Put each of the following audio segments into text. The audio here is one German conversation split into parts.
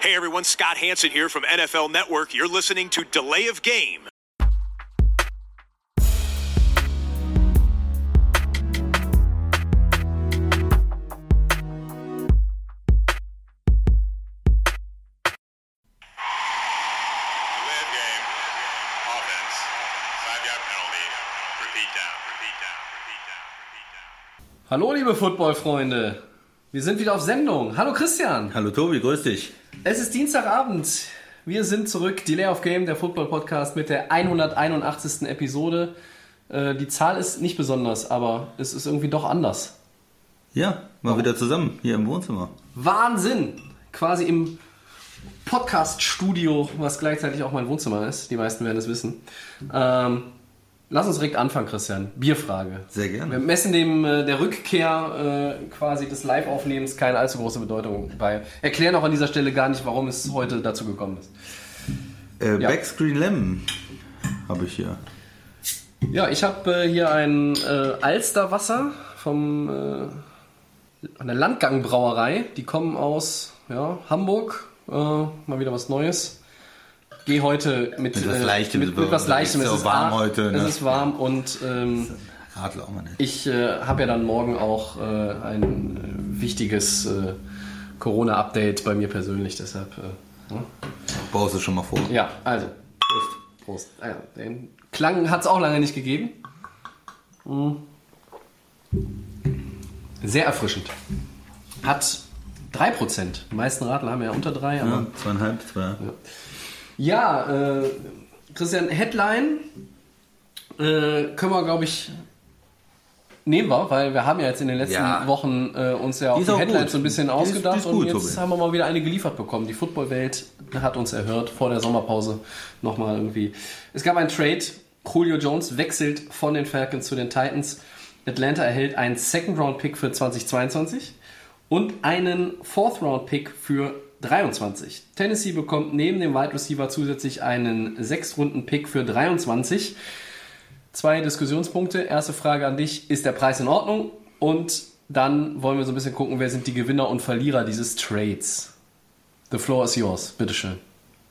Hey everyone, Scott Hanson here from NFL Network. You're listening to Delay of Game. Delay of game. Offense. Five yard penalty. Repeat down. Repeat down. Repeat down. Repeat down. Hallo liebe Footballfreunde, wir sind wieder auf Sendung. Hallo Christian, Hallo Tobi, grüß dich. Es ist Dienstagabend. Wir sind zurück, Delay of Game, der Football-Podcast mit der 181. Episode. Äh, Die Zahl ist nicht besonders, aber es ist irgendwie doch anders. Ja, mal wieder zusammen hier im Wohnzimmer. Wahnsinn! Quasi im Podcast-Studio, was gleichzeitig auch mein Wohnzimmer ist. Die meisten werden es wissen. Ähm, lass uns direkt anfangen, Christian. Bierfrage. Sehr gerne. Wir messen dem äh, der Rückkehr äh, quasi des Live-Aufnehmens keine allzu große Bedeutung bei. Erklären auch an dieser Stelle gar nicht, warum es heute dazu gekommen ist. Äh, Ja. Backscreen Lemon habe ich hier. Ja, ich habe äh, hier ein äh, Alsterwasser vom von der Landgang-Brauerei. Die kommen aus ja, Hamburg. Mal wieder was Neues. Gehe heute mit, Mit was äh, Leichtem, mit, mit was ist Leichtem. Es ist warm heute, ne? Es ist warm und ähm, Radler auch mal nicht. ich äh, habe ja dann morgen auch äh, ein äh, wichtiges äh, Corona-Update bei mir persönlich. Deshalb äh, ja. Baust du schon mal vor. Ja, also. Prost. Prost. Ja, den Klang hat es auch lange nicht gegeben. Mm. Sehr erfrischend. Hat 3%. Die meisten Radler haben ja unter 3. Aber Ja, zweieinhalb, zwei. ja, äh, Christian, Headline äh, können wir, glaube ich, nehmen wir, weil wir haben ja jetzt in den letzten Ja. Wochen äh, uns ja auch Die ist die, auch Headlines gut. so ein bisschen Die ist- ausgedacht die ist und gut, jetzt Tobi. haben wir mal wieder eine geliefert bekommen. Die Footballwelt hat uns erhört vor der Sommerpause nochmal irgendwie. Es gab einen Trade. Julio Jones wechselt von den Falcons zu den Titans. Atlanta erhält einen Second-Round-Pick für 2022 und einen Fourth-Round-Pick für 23. Tennessee bekommt neben dem Wide Receiver zusätzlich einen Sechs-Runden-Pick für 23. Zwei Diskussionspunkte. Erste Frage an dich: Ist der Preis in Ordnung? Und dann wollen wir so ein bisschen gucken, wer sind die Gewinner und Verlierer dieses Trades. The floor is yours. Bitteschön.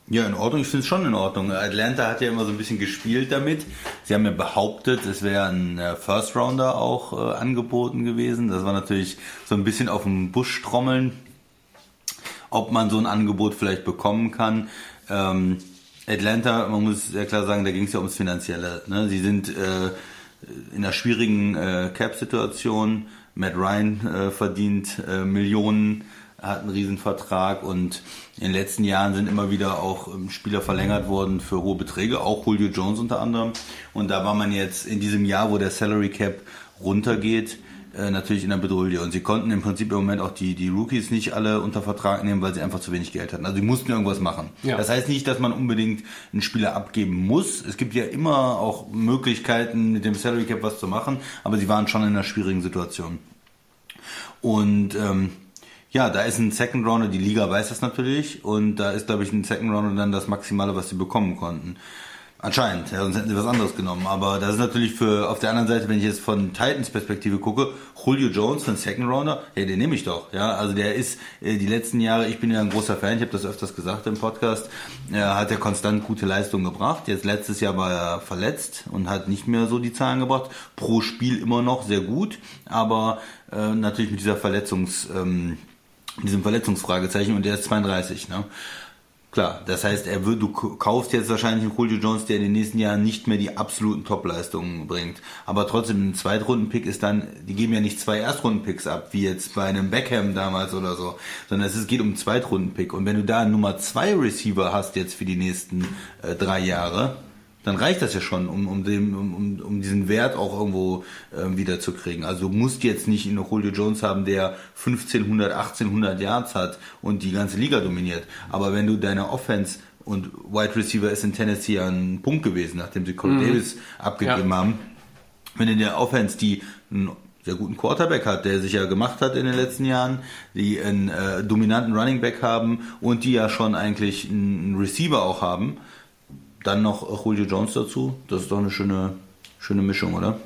Ja, in Ordnung. Ich finde es schon in Ordnung. Atlanta hat ja immer so ein bisschen gespielt damit. Sie haben ja behauptet, es wäre ein äh, First Rounder auch äh, angeboten gewesen. Das war natürlich so ein bisschen auf dem Busch trommeln, ob man so ein Angebot vielleicht bekommen kann. Ähm, Atlanta, man muss sehr klar sagen, da ging es ja ums Finanzielle. Ne? Sie sind äh, in einer schwierigen äh, Cap-Situation. Matt Ryan äh, verdient äh, Millionen, hat einen Riesenvertrag und in den letzten Jahren sind immer wieder auch ähm, Spieler verlängert worden für hohe Beträge, auch Julio Jones unter anderem. Und da war man jetzt in diesem Jahr, wo der Salary Cap runtergeht, äh, natürlich in der Bedrohung. Und sie konnten im Prinzip im Moment auch die, die Rookies nicht alle unter Vertrag nehmen, weil sie einfach zu wenig Geld hatten. Also sie mussten irgendwas machen. Ja. Das heißt nicht, dass man unbedingt einen Spieler abgeben muss. Es gibt ja immer auch Möglichkeiten, mit dem Salary Cap was zu machen, aber sie waren schon in einer schwierigen Situation. Und ähm, ja, da ist ein Second Rounder, die Liga weiß das natürlich, und da ist, glaube ich, ein Second Rounder dann das Maximale, was sie bekommen konnten. Anscheinend, ja, sonst hätten sie was anderes genommen. Aber das ist natürlich für, auf der anderen Seite, wenn ich jetzt von Titans Perspektive gucke, Julio Jones für einen Second Rounder, ja, den nehme ich doch. Ja, also der ist äh, die letzten Jahre, ich bin ja ein großer Fan, ich habe das öfters gesagt im Podcast, er hat ja konstant gute Leistungen gebracht. Jetzt letztes Jahr war er verletzt und hat nicht mehr so die Zahlen gebracht. Pro Spiel immer noch sehr gut, aber äh, natürlich mit dieser Verletzungs, ähm, diesem Verletzungsfragezeichen und der ist 32, ne? Klar, das heißt, er wird, du kaufst jetzt wahrscheinlich einen Julio Jones, der in den nächsten Jahren nicht mehr die absoluten Top-Leistungen bringt. Aber trotzdem, ein Zweitrunden-Pick ist dann, die geben ja nicht zwei Erstrunden-Picks ab, wie jetzt bei einem Beckham damals oder so, sondern es ist- geht um einen Zweitrunden-Pick. Und wenn du da einen Nummer zwei Receiver hast jetzt für die nächsten äh, drei Jahre, dann reicht das ja schon, um, um, dem, um, um, diesen Wert auch irgendwo ähm, wieder zu kriegen. Also du musst jetzt nicht einen Julio Jones haben, der 1500, 1800 Yards hat und die ganze Liga dominiert. Aber wenn du deine Offense und Wide Receiver ist in Tennessee ja ein Punkt gewesen, nachdem sie Corey Davis abgegeben Ja. haben. Wenn in der Offense die einen sehr guten Quarterback hat, der sich ja gemacht hat in den letzten Jahren, die einen äh, dominanten Running Back haben und die ja schon eigentlich einen Receiver auch haben, dann noch Julio Jones dazu. Das ist doch eine schöne, schöne Mischung, oder?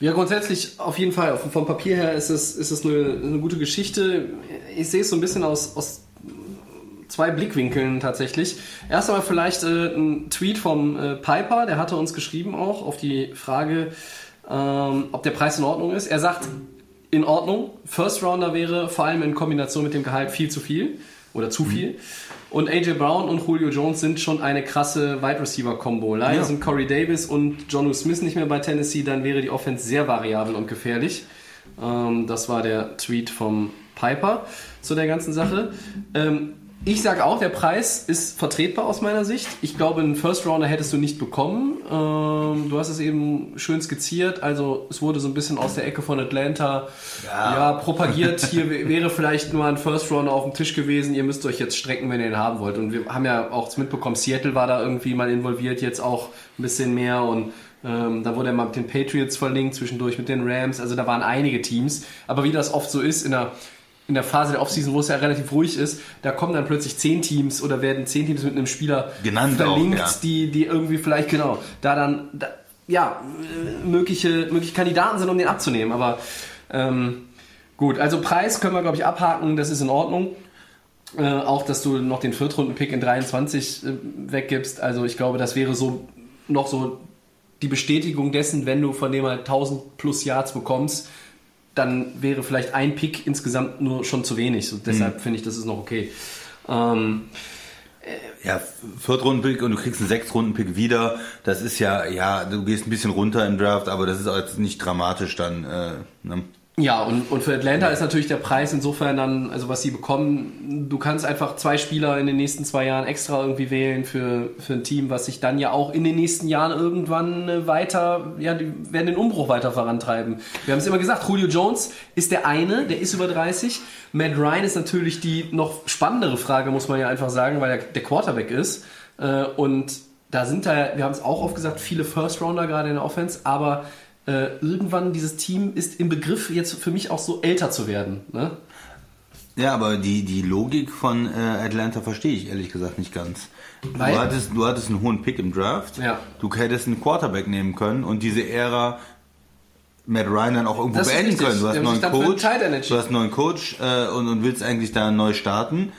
Ja, grundsätzlich auf jeden Fall. Vom Papier her ist es, ist es eine, eine gute Geschichte. Ich sehe es so ein bisschen aus, aus zwei Blickwinkeln tatsächlich. Erst einmal vielleicht äh, ein Tweet vom äh, Piper, der hatte uns geschrieben auch auf die Frage, ähm, ob der Preis in Ordnung ist. Er sagt, in Ordnung. First Rounder wäre vor allem in Kombination mit dem Gehalt viel zu viel oder zu viel. Und AJ Brown und Julio Jones sind schon eine krasse Wide Receiver Combo. Leider Ja. sind Corey Davis und John Smith nicht mehr bei Tennessee, dann wäre die Offense sehr variabel und gefährlich. Ähm, das war der Tweet vom Piper zu der ganzen Sache. Ähm, ich sage auch, der Preis ist vertretbar aus meiner Sicht. Ich glaube, einen First Rounder hättest du nicht bekommen. Ähm, du hast es eben schön skizziert. Also es wurde so ein bisschen aus der Ecke von Atlanta ja. propagiert. Hier wäre vielleicht nur ein First Rounder auf dem Tisch gewesen. Ihr müsst euch jetzt strecken, wenn ihr ihn haben wollt. Und wir haben ja auch mitbekommen, Seattle war da irgendwie mal involviert, jetzt auch ein bisschen mehr und ähm, da wurde er mal mit den Patriots verlinkt, zwischendurch mit den Rams. Also da waren einige Teams. Aber wie das oft so ist in der, in der Phase der Offseason, wo es ja relativ ruhig ist, da kommen dann plötzlich zehn Teams oder werden zehn Teams mit einem Spieler Genannt auch, verlinkt, ja. die, die irgendwie vielleicht, genau, da dann, da, ja, mögliche, mögliche Kandidaten sind, um den abzunehmen. Aber ähm, gut, also Preis können wir, glaube ich, abhaken, das ist in Ordnung. Äh, auch, dass du noch den Viertrunden-Pick in 23 äh, weggibst. Also ich glaube, das wäre so noch so die Bestätigung dessen, wenn du von dem halt 1000 plus Yards bekommst, dann wäre vielleicht ein Pick insgesamt nur schon zu wenig. So, deshalb finde ich, das ist noch okay. Ähm, Ja, Viertrunden-Pick und du kriegst einen Sechstrunden-Pick wieder. Das ist ja, ja, du gehst ein bisschen runter im Draft, aber das ist auch jetzt nicht dramatisch dann. Äh, ne? Ja, und, und für Atlanta ist natürlich der Preis insofern dann, also was sie bekommen, du kannst einfach zwei Spieler in den nächsten zwei Jahren extra irgendwie wählen für, für ein Team, was sich dann ja auch in den nächsten Jahren irgendwann äh, weiter, ja, die werden den Umbruch weiter vorantreiben. Wir haben es immer gesagt, Julio Jones ist der eine, der ist über 30. Matt Ryan ist natürlich die noch spannendere Frage, muss man ja einfach sagen, weil er der Quarterback ist. Äh, Und da sind da, wir haben es auch oft gesagt, viele First Rounder gerade in der Offense, aber äh, irgendwann dieses Team ist im Begriff jetzt für mich auch so älter zu werden. Ne? Ja, aber die, die Logik von äh, Atlanta verstehe ich ehrlich gesagt nicht ganz. Weil? Du hattest, du hattest einen hohen Pick im Draft. Ja. Du hättest einen Quarterback nehmen können und diese Ära Matt Ryan dann auch irgendwo Das beenden können. Du hast neuen Coach, du hast einen neuen Coach äh, und, und willst eigentlich da neu starten.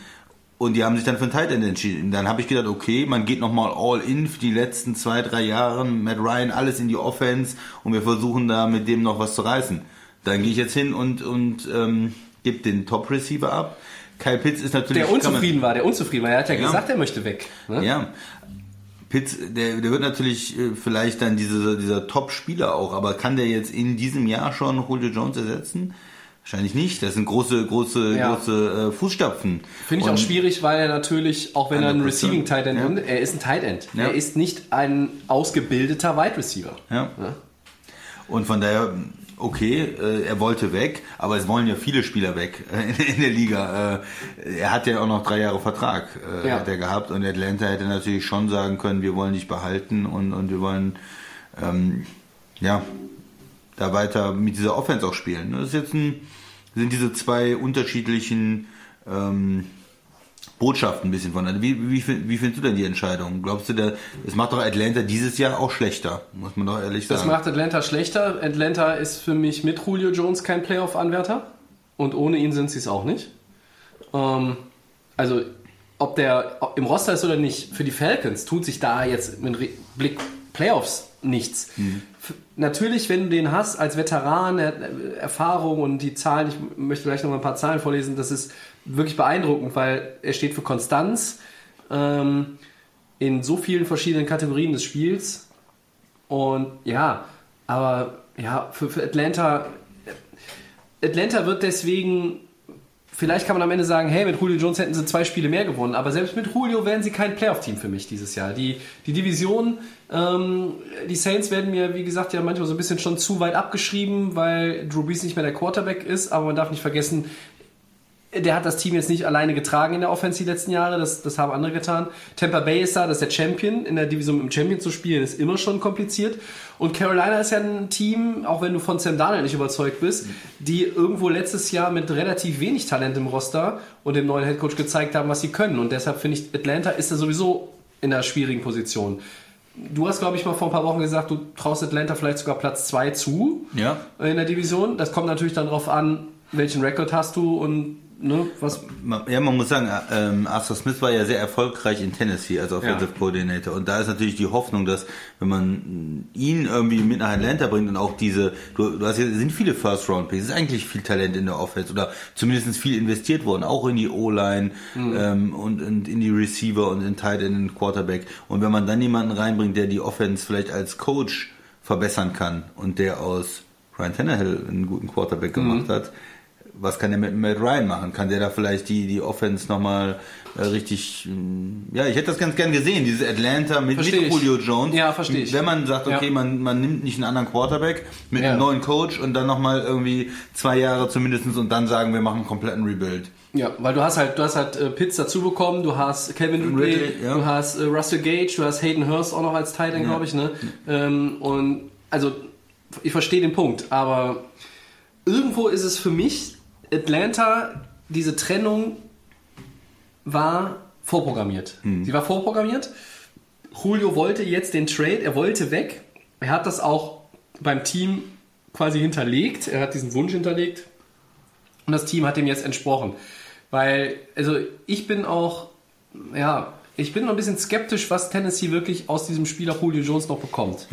Und die haben sich dann für einen Tight End entschieden. Dann habe ich gedacht, okay, man geht nochmal all in für die letzten zwei, drei Jahre. Matt Ryan, alles in die Offense und wir versuchen da mit dem noch was zu reißen. Dann gehe ich jetzt hin und, und ähm, gebe den Top-Receiver ab. Kyle Pitts ist natürlich... Der kann man- unzufrieden war, der unzufrieden war. Er hat ja, Ja. gesagt, er möchte weg. Ne? ja. Pitts, der, der wird natürlich äh, vielleicht dann diese, dieser Top-Spieler auch, aber kann der jetzt in diesem Jahr schon Julio Jones ersetzen? Wahrscheinlich nicht. Das sind große, große, Ja. große äh, Fußstapfen. Finde ich Und- auch schwierig, weil er natürlich, auch wenn er ein Receiving Tight End Ja. nimmt, er ist ein Tight End. Ja. Er ist nicht ein ausgebildeter Wide Receiver. Ja. Und von daher, okay, äh, er wollte weg, aber es wollen ja viele Spieler weg äh, in der Liga. Äh, er hat ja auch noch drei Jahre Vertrag äh, hat er gehabt und Atlanta hätte natürlich schon sagen können, wir wollen dich behalten und, und wir wollen ähm, ja da weiter mit dieser Offense auch spielen. Das ist jetzt ein, sind diese zwei unterschiedlichen ähm, Botschaften ein bisschen von. Wie, wie, wie findest du denn die Entscheidung? Glaubst du, der, es macht doch Atlanta dieses Jahr auch schlechter, muss man doch ehrlich sagen. Das macht Atlanta schlechter. Atlanta ist für mich mit Julio Jones kein Playoff-Anwärter. Und ohne ihn sind sie es auch nicht. Ähm, also, ob der im Roster ist oder nicht, für die Falcons tut sich da jetzt mit Blick Playoffs nichts. F- Natürlich, wenn du den hast als Veteran, er- Erfahrung und die Zahlen, ich möchte gleich noch mal ein paar Zahlen vorlesen, das ist wirklich beeindruckend, weil er steht für Konstanz ähm, in so vielen verschiedenen Kategorien des Spiels. Und ja, aber ja, für, für Atlanta, Atlanta wird deswegen, vielleicht kann man am Ende sagen, hey, mit Julio Jones hätten sie zwei Spiele mehr gewonnen, aber selbst mit Julio wären sie kein Playoff-Team für mich dieses Jahr. Die, die Division, ähm, die Saints werden mir, wie gesagt, ja manchmal so ein bisschen schon zu weit abgeschrieben, weil Drew Brees nicht mehr der Quarterback ist, aber man darf nicht vergessen, der hat das Team jetzt nicht alleine getragen in der Offense die letzten Jahre, das, das haben andere getan. Tampa Bay ist da, das ist der Champion. In der Division im Champion zu spielen, ist immer schon kompliziert. Und Carolina ist ja ein Team, auch wenn du von Sam Darnold nicht überzeugt bist, die irgendwo letztes Jahr mit relativ wenig Talent im Roster und dem neuen Headcoach gezeigt haben, was sie können. Und deshalb finde ich, Atlanta ist da sowieso in einer schwierigen Position. Du hast, glaube ich, mal vor ein paar Wochen gesagt, du traust Atlanta vielleicht sogar Platz 2 zu Ja. in der Division. Das kommt natürlich dann darauf an, welchen Rekord hast du und ne, was Ja, man muss sagen, ähm, Arthur Smith war ja sehr erfolgreich in Tennessee als Offensive Ja. Coordinator. Und da ist natürlich die Hoffnung, dass wenn man ihn irgendwie mit nach Atlanta bringt und auch diese, du, du hast ja, es sind viele First-Round-Picks, es ist eigentlich viel Talent in der Offense oder zumindest viel investiert worden, auch in die O-Line ähm, und, und in die Receiver und in Tight End und Quarterback. Und wenn man dann jemanden reinbringt, der die Offense vielleicht als Coach verbessern kann und der aus Ryan Tannehill einen guten Quarterback gemacht hat, was kann der mit Matt Ryan machen? Kann der da vielleicht die, die Offense nochmal äh, richtig, mh, ja, ich hätte das ganz gern gesehen, dieses Atlanta mit, Versteh mit. Julio Jones. Ja, versteh ich. Wenn man sagt, okay, Ja. man, man nimmt nicht einen anderen Quarterback mit Ja. einem neuen Coach und dann nochmal irgendwie zwei Jahre zumindestens und dann sagen, wir machen einen kompletten Rebuild. Ja, weil du hast halt, du hast halt äh, Pitts dazu bekommen, du hast Kevin Ridley, Ridley, ja. du hast äh, Russell Gage, du hast Hayden Hurst auch noch als Tight End, glaube ich, ne? Ähm, und also ich verstehe den Punkt, aber irgendwo ist es für mich Atlanta diese Trennung war vorprogrammiert. Sie war vorprogrammiert. Julio wollte jetzt den Trade, er wollte weg. Er hat das auch beim Team quasi hinterlegt. Er hat diesen Wunsch hinterlegt. Und das Team hat dem jetzt entsprochen. Weil, also ich bin auch, ja, ich bin noch ein bisschen skeptisch, was Tennessee wirklich aus diesem Spieler Julio Jones noch bekommt.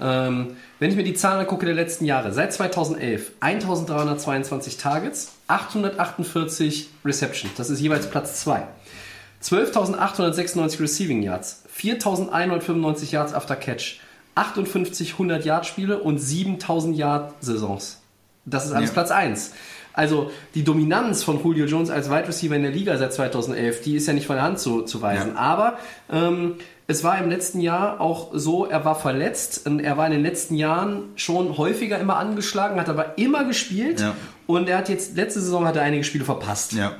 Ähm, wenn ich mir die Zahlen angucke der letzten Jahre, seit 2011 1322 Targets, 848 Receptions, das ist jeweils Platz 2. 12.896 Receiving Yards, 4.195 Yards after Catch, 58 100 Yard Spiele und 7.000 Yard Saisons. Das ist alles Ja. Platz 1. Also die Dominanz von Julio Jones als Wide Receiver in der Liga seit 2011, die ist ja nicht von der Hand zu, zu weisen. Ja. Aber ähm, es war im letzten Jahr auch so, er war verletzt er war in den letzten Jahren schon häufiger immer angeschlagen, hat aber immer gespielt Ja. und er hat jetzt, letzte Saison hat er einige Spiele verpasst. Ja.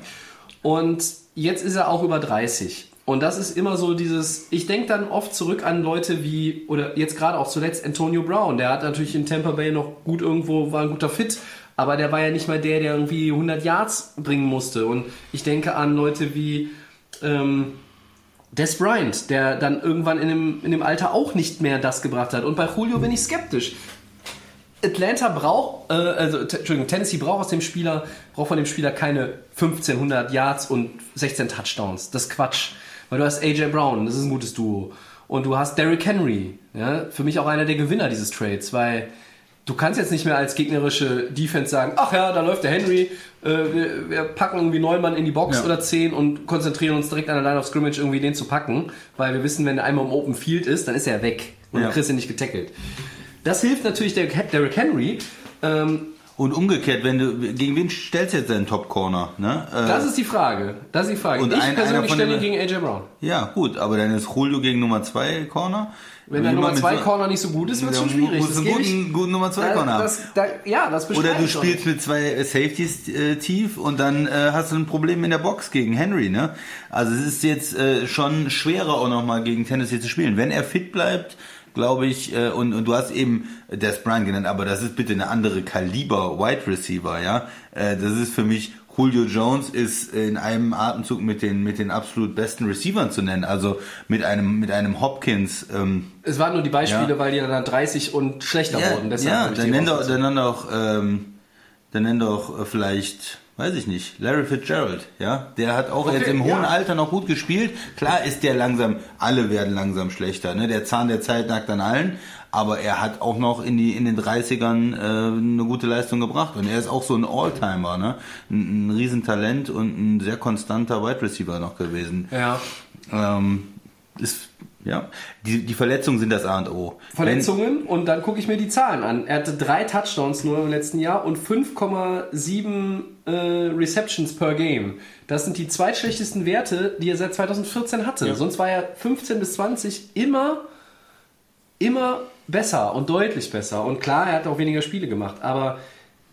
Und jetzt ist er auch über 30. Und das ist immer so dieses, ich denke dann oft zurück an Leute wie, oder jetzt gerade auch zuletzt Antonio Brown, der hat natürlich in Tampa Bay noch gut irgendwo, war ein guter Fit, aber der war ja nicht mal der, der irgendwie 100 Yards bringen musste. Und ich denke an Leute wie ähm, Des Bryant, der dann irgendwann in dem, in dem Alter auch nicht mehr das gebracht hat. Und bei Julio bin ich skeptisch. Atlanta braucht, äh, also Entschuldigung, Tennessee braucht aus dem Spieler, braucht von dem Spieler keine 1500 Yards und 16 Touchdowns. Das ist Quatsch. Weil du hast AJ Brown, das ist ein gutes Duo. Und du hast Derrick Henry, ja, für mich auch einer der Gewinner dieses Trades, weil du kannst jetzt nicht mehr als gegnerische Defense sagen, ach ja, da läuft der Henry, äh, wir, wir packen irgendwie neun Mann in die Box Ja. oder zehn und konzentrieren uns direkt an der Line of Scrimmage irgendwie den zu packen, weil wir wissen, wenn er einmal im Open Field ist, dann ist er weg und Ja. du kriegst ihn nicht getackelt. Das hilft natürlich der Derrick Henry. Ähm, Und umgekehrt, wenn du, gegen wen stellst du jetzt deinen Top Corner? Ne? Äh, das ist die Frage. Das ist die Frage. Und ich ein- persönlich stelle ihn den- gegen AJ Brown. ja, gut, aber dann ist Julio gegen Nummer 2 Corner. Wenn der Nummer mit 2 so- Corner nicht so gut ist, wird es schon schwierig. musst Das einen guten, guten Nummer 2 Da- Corner haben. das, da, ja, das Oder du spielst mit zwei Safeties äh, tief und dann äh, hast du ein Problem in der Box gegen Henry, ne? Also es ist jetzt äh, schon schwerer auch nochmal gegen Tennessee zu spielen. Wenn er fit bleibt, glaube ich, äh, und, und du hast eben Des Bryant genannt, aber das ist bitte eine andere Kaliber Wide Receiver, ja? Äh, das ist für mich Julio Jones ist in einem Atemzug mit den mit den absolut besten Receivern zu nennen, also mit einem mit einem Hopkins ähm, Es waren nur die Beispiele, Ja. weil die dann 30 und schlechter wurden. Deshalb ja dann nenn doch, dann nenn doch, ähm, dann nenn doch äh, vielleicht, weiß ich nicht, Larry Fitzgerald, ja, der hat auch Okay, jetzt im hohen ja. Alter noch gut gespielt. Klar ist der langsam, alle werden langsam schlechter, ne? Der Zahn der Zeit nagt an allen, aber er hat auch noch in die in den 30ern äh, eine gute Leistung gebracht und er ist auch so ein Alltimer, ne? Ein, ein Riesentalent und ein sehr konstanter Wide Receiver noch gewesen. Ja. Ähm, ist ja, die, die Verletzungen sind das A und O. Wenn- Verletzungen und dann gucke ich mir die Zahlen an. Er hatte drei Touchdowns nur im letzten Jahr und 5,7 äh, Receptions per Game. Das sind die zweitschlechtesten Werte, die er seit 2014 hatte. Sonst war er 15 bis 20 immer, immer besser und deutlich besser. Und klar, er hat auch weniger Spiele gemacht. Aber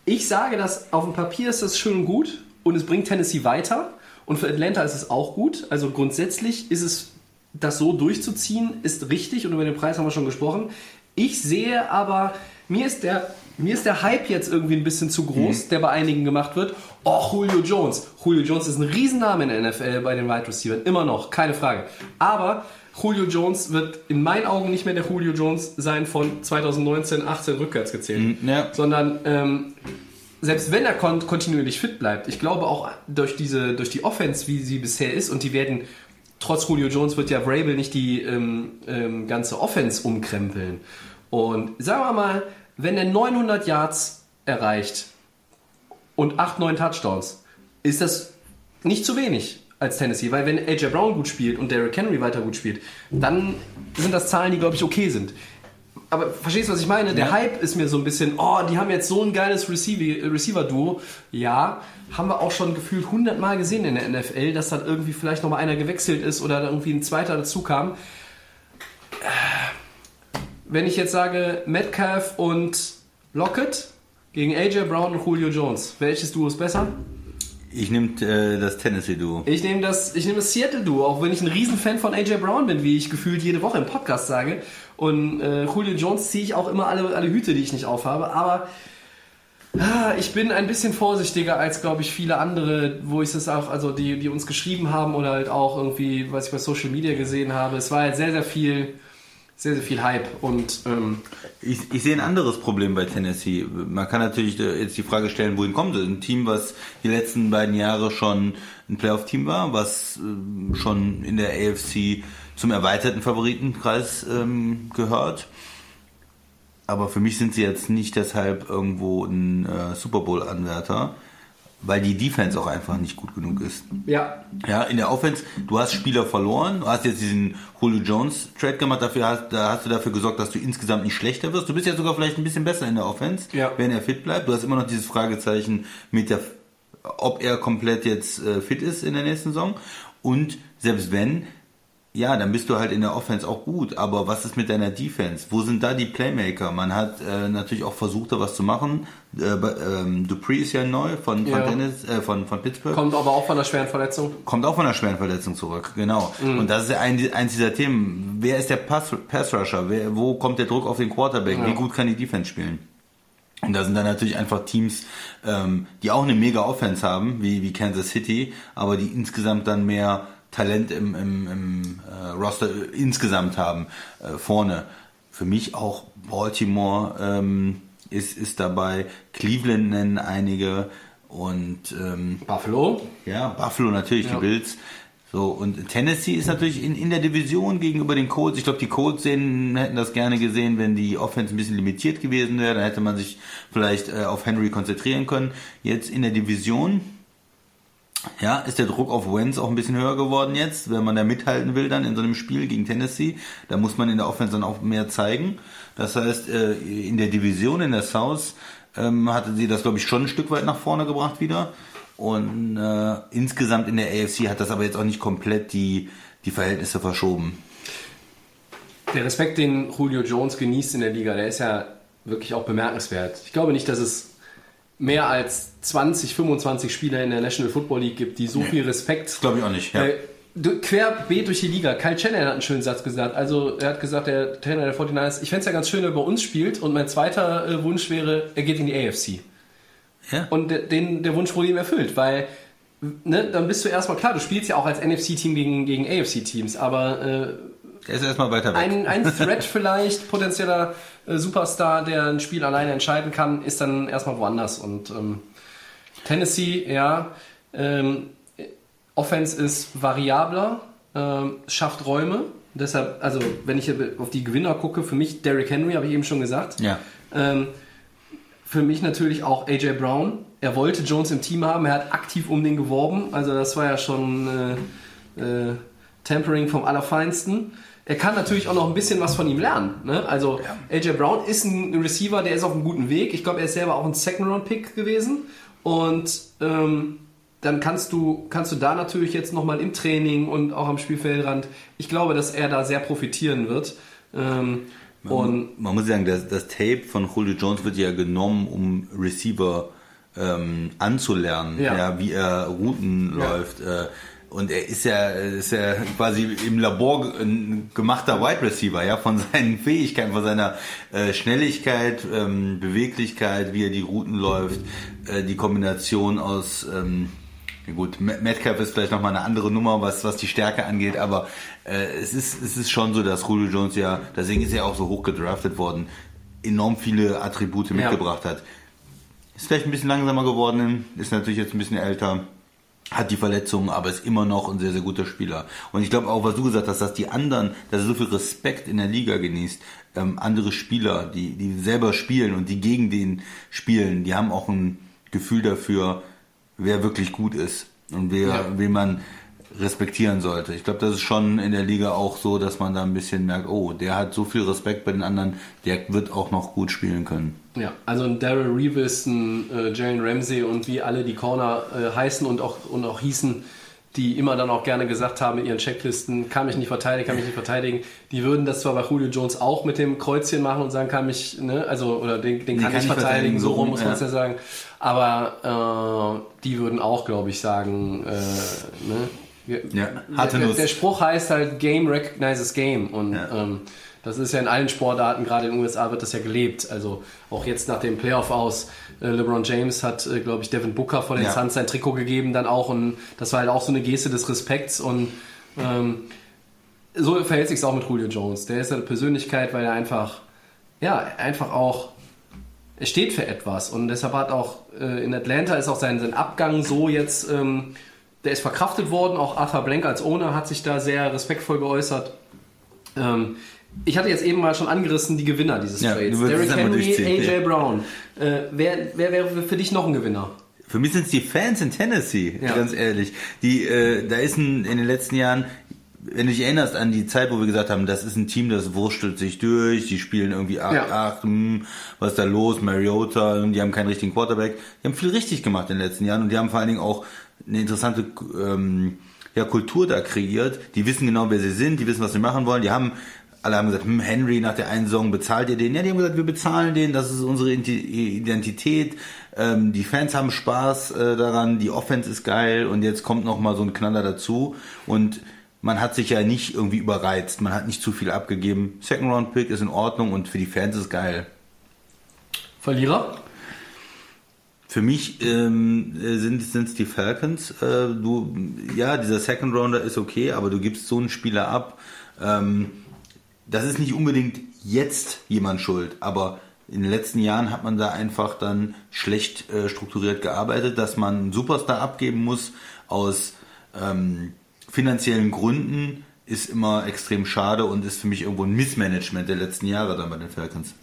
ich sage, dass auf dem Papier ist das schön und gut und es bringt Tennessee weiter. Und für Atlanta ist es auch gut. Also grundsätzlich ist es, das so durchzuziehen, ist richtig und über den Preis haben wir schon gesprochen. Ich sehe aber, mir ist der, mir ist der Hype jetzt irgendwie ein bisschen zu groß, der bei einigen gemacht wird. Oh, Julio Jones. Julio Jones ist ein Riesenname in der NFL bei den Wide Receivers. Immer noch, keine Frage. Aber Julio Jones wird in meinen Augen nicht mehr der Julio Jones sein von 2019, 18 rückwärts gezählt. ja. Sondern ähm, selbst wenn er kon kontinuierlich fit bleibt, ich glaube auch durch diese, durch die Offense, wie sie bisher ist, und die werden, trotz Julio Jones wird ja Vrabel nicht die ähm, ähm, ganze Offense umkrempeln. Und sagen wir mal, wenn er 900 Yards erreicht und 8, 9 Touchdowns, ist das nicht zu wenig als Tennessee, weil wenn AJ Brown gut spielt und Derrick Henry weiter gut spielt, dann sind das Zahlen, die glaube ich okay sind. Aber verstehst du, was ich meine? Der Ja. Hype ist mir so ein bisschen, oh, die haben jetzt so ein geiles Receiver- Receiver-Duo. Ja, haben wir auch schon gefühlt 100 Mal gesehen in der NFL, dass dann irgendwie vielleicht nochmal einer gewechselt ist oder da irgendwie ein zweiter dazu kam. Wenn ich jetzt sage Metcalf und Lockett gegen AJ Brown und Julio Jones, welches Duo ist besser? Ich nehme äh, das Tennessee-Duo. Ich nehme das, ich nehme das Seattle-Duo, auch wenn ich ein Riesenfan von AJ Brown bin, wie ich gefühlt jede Woche im Podcast sage. Und äh, Julio Jones ziehe ich auch immer alle, alle Hüte, die ich nicht aufhabe. Aber ah, ich bin ein bisschen vorsichtiger als, glaube ich, viele andere, wo ich es auch, also die, die uns geschrieben haben oder halt auch irgendwie, was ich bei Social Media gesehen habe. Es war halt sehr, sehr viel, sehr, sehr viel Hype. Und ähm, Ich, ich sehe ein anderes Problem bei Tennessee. Man kann natürlich jetzt die Frage stellen, wohin kommt es? Ein Team, was die letzten beiden Jahre schon ein Playoff-Team war, was ähm, schon in der AFC zum erweiterten Favoritenkreis ähm, gehört. Aber für mich sind sie jetzt nicht deshalb irgendwo ein äh, Super Bowl-Anwärter, weil die Defense auch einfach nicht gut genug ist. ja, Ja, in der Offense, du hast Spieler verloren, du hast jetzt diesen Julio Jones Trade gemacht, dafür hast, da hast du dafür gesorgt, dass du insgesamt nicht schlechter wirst. Du bist ja sogar vielleicht ein bisschen besser in der Offense, Ja. wenn er fit bleibt. Du hast immer noch dieses Fragezeichen mit der, ob er komplett jetzt äh, fit ist in der nächsten Saison. Und selbst wenn, ja, dann bist du halt in der Offense auch gut, aber was ist mit deiner Defense? Wo sind da die Playmaker? Man hat äh, natürlich auch versucht, da was zu machen. Äh, ähm, Dupree ist ja neu von, von, Ja. Dennis, äh, von, von Pittsburgh kommt aber auch von einer schweren Verletzung. kommt auch von einer schweren Verletzung zurück, genau. Und das ist ja ein, eins dieser Themen. Wer ist der Pass, Pass Rusher? Wer, wo kommt der Druck auf den Quarterback? Wie gut kann die Defense spielen? Und da sind dann natürlich einfach Teams, ähm, die auch eine mega Offense haben, wie, wie Kansas City, aber die insgesamt dann mehr Talent im, im, im äh, Roster insgesamt haben, äh, vorne. Für mich auch Baltimore ähm, ist, ist dabei, Cleveland nennen einige und ähm, Buffalo. ja, Buffalo natürlich, Ja. die Bills. So, und Tennessee ist natürlich in, in der Division gegenüber den Colts. Ich glaube, die Colts sehen, hätten das gerne gesehen, wenn die Offense ein bisschen limitiert gewesen wäre. Dann hätte man sich vielleicht äh, auf Henry konzentrieren können. Jetzt in der Division, ja, ist der Druck auf Wentz auch ein bisschen höher geworden jetzt, wenn man da mithalten will dann in so einem Spiel gegen Tennessee. Da muss man in der Offense dann auch mehr zeigen. Das heißt, äh, in der Division, in der South, ähm, hatte sie das, glaube ich, schon ein Stück weit nach vorne gebracht wieder. Und äh, insgesamt in der AFC hat das aber jetzt auch nicht komplett die, die Verhältnisse verschoben. Der Respekt, den Julio Jones genießt in der Liga, der ist ja wirklich auch bemerkenswert. Ich glaube nicht, dass es mehr als 20, 25 Spieler in der National Football League gibt, die so viel Respekt glaube ich auch nicht. Ja. Äh, querbeet durch die Liga. Kyle Chandler hat einen schönen Satz gesagt. Also er hat gesagt, der Trainer der 49ers, ich fände es ja ganz schön, wenn er bei uns spielt und mein zweiter äh, Wunsch wäre, er geht in die AFC. Ja. Und der, den, der Wunsch wurde ihm erfüllt, weil ne, dann bist du erstmal klar, du spielst ja auch als NFC-Team gegen, gegen AFC-Teams, aber äh, Der ist erstmal weiter weg. ein, ein Threat vielleicht, potenzieller Superstar, der ein Spiel alleine entscheiden kann, ist dann erstmal woanders. Und ähm, Tennessee, ja, ähm, Offense ist variabler, ähm, schafft Räume. Deshalb, also wenn ich auf die Gewinner gucke, für mich Derrick Henry, habe ich eben schon gesagt. ja. Ähm, für mich natürlich auch AJ Brown. Er wollte Jones im Team haben, er hat aktiv um den geworben. Also das war ja schon äh, äh, Tampering vom Allerfeinsten. Er kann natürlich auch noch ein bisschen was von ihm lernen. Ne? Also AJ Brown ist ein Receiver, der ist auf einem guten Weg. Ich glaube, er ist selber auch ein Second-Round-Pick gewesen. Und ähm, dann kannst du, kannst du da natürlich jetzt nochmal im Training und auch am Spielfeldrand, ich glaube, dass er da sehr profitieren wird. Ähm, und Man muss sagen, das, das Tape von Julio Jones wird ja genommen, um Receiver ähm, anzulernen, Ja. ja. wie er Routen Ja. läuft. Äh, und er ist ja, ist ja quasi im Labor ein gemachter Wide Receiver, ja, von seinen Fähigkeiten, von seiner äh, Schnelligkeit, ähm, Beweglichkeit, wie er die Routen läuft, äh, die Kombination aus ähm, ja gut, Met- Metcalf ist vielleicht nochmal eine andere Nummer, was, was die Stärke angeht, aber äh, es, ist, es ist schon so, dass Julio Jones ja, deswegen ist er auch so hoch gedraftet worden, enorm viele Attribute Ja. mitgebracht hat. Ist vielleicht ein bisschen langsamer geworden, ist natürlich jetzt ein bisschen älter, hat die Verletzungen, aber ist immer noch ein sehr, sehr guter Spieler. Und ich glaube auch, was du gesagt hast, dass die anderen, dass er so viel Respekt in der Liga genießt, ähm, andere Spieler, die, die selber spielen und die gegen den spielen, die haben auch ein Gefühl dafür, wer wirklich gut ist und wer, Ja. wen man respektieren sollte. Ich glaube, das ist schon in der Liga auch so, dass man da ein bisschen merkt, oh, der hat so viel Respekt bei den anderen, der wird auch noch gut spielen können. Ja, also ein Daryl Reeves, ein äh, Jalen Ramsey und wie alle die Corner äh, heißen und auch, und auch hießen, die immer dann auch gerne gesagt haben in ihren Checklisten, kann mich nicht verteidigen, kann mich nicht verteidigen. Die würden das zwar bei Julio Jones auch mit dem Kreuzchen machen und sagen, kann mich, ne, also, oder den, den kann, kann ich verteidigen, verteidigen, so rum muss man es ja. ja sagen. Aber äh, die würden auch, glaube ich, sagen, äh, ne, wir- Ja, harte der, der Spruch heißt halt Game recognizes Game und Ja. ähm, das ist ja in allen Sportarten, gerade in den USA wird das ja gelebt. Also auch jetzt nach dem Playoff aus. Äh, LeBron James hat, äh, glaube ich, Devin Booker vor den Ja. Suns sein Trikot gegeben, dann auch und das war halt auch so eine Geste des Respekts und ähm, so verhält sich auch mit Julio Jones. Der ist eine Persönlichkeit, weil er einfach, ja, einfach auch er steht für etwas und deshalb hat auch äh, in Atlanta ist auch sein, sein Abgang so jetzt, ähm, der ist verkraftet worden, auch Arthur Blank als Owner hat sich da sehr respektvoll geäußert. Ähm, ich hatte jetzt eben mal schon angerissen die Gewinner dieses Ja, Trades. Derrick Henry, AJ ja. Brown. Äh, wer, wer wäre für dich noch ein Gewinner? Für mich sind es die Fans in Tennessee, Ja. ganz ehrlich. Die, äh, da ist ein, in den letzten Jahren, wenn du dich erinnerst an die Zeit, wo wir gesagt haben, das ist ein Team, das wurstelt sich durch, die spielen irgendwie 8, Ja. 8, hm, was ist da los, Mariota, die haben keinen richtigen Quarterback. Die haben viel richtig gemacht in den letzten Jahren und die haben vor allen Dingen auch eine interessante ähm, ja, Kultur da kreiert. Die wissen genau, wer sie sind, die wissen, was sie machen wollen. Die haben alle haben gesagt, hm, Henry nach der einen Saison bezahlt ihr den? Ja, die haben gesagt, wir bezahlen den, das ist unsere Identi- Identität. Ähm, die Fans haben Spaß äh, daran, die Offense ist geil und jetzt kommt noch mal so ein Knaller dazu und man hat sich ja nicht irgendwie überreizt, man hat nicht zu viel abgegeben. Second Round Pick ist in Ordnung und für die Fans ist geil. Verlierer? Für mich ähm, äh, sind es die Falcons. Äh, du, ja, dieser Second Rounder ist okay, aber du gibst so einen Spieler ab. Ähm, das ist nicht unbedingt jetzt jemand schuld, aber in den letzten Jahren hat man da einfach dann schlecht äh, strukturiert gearbeitet, dass man einen Superstar abgeben muss aus ähm, finanziellen Gründen ist immer extrem schade und ist für mich irgendwo ein Missmanagement der letzten Jahre dann bei den Falcons.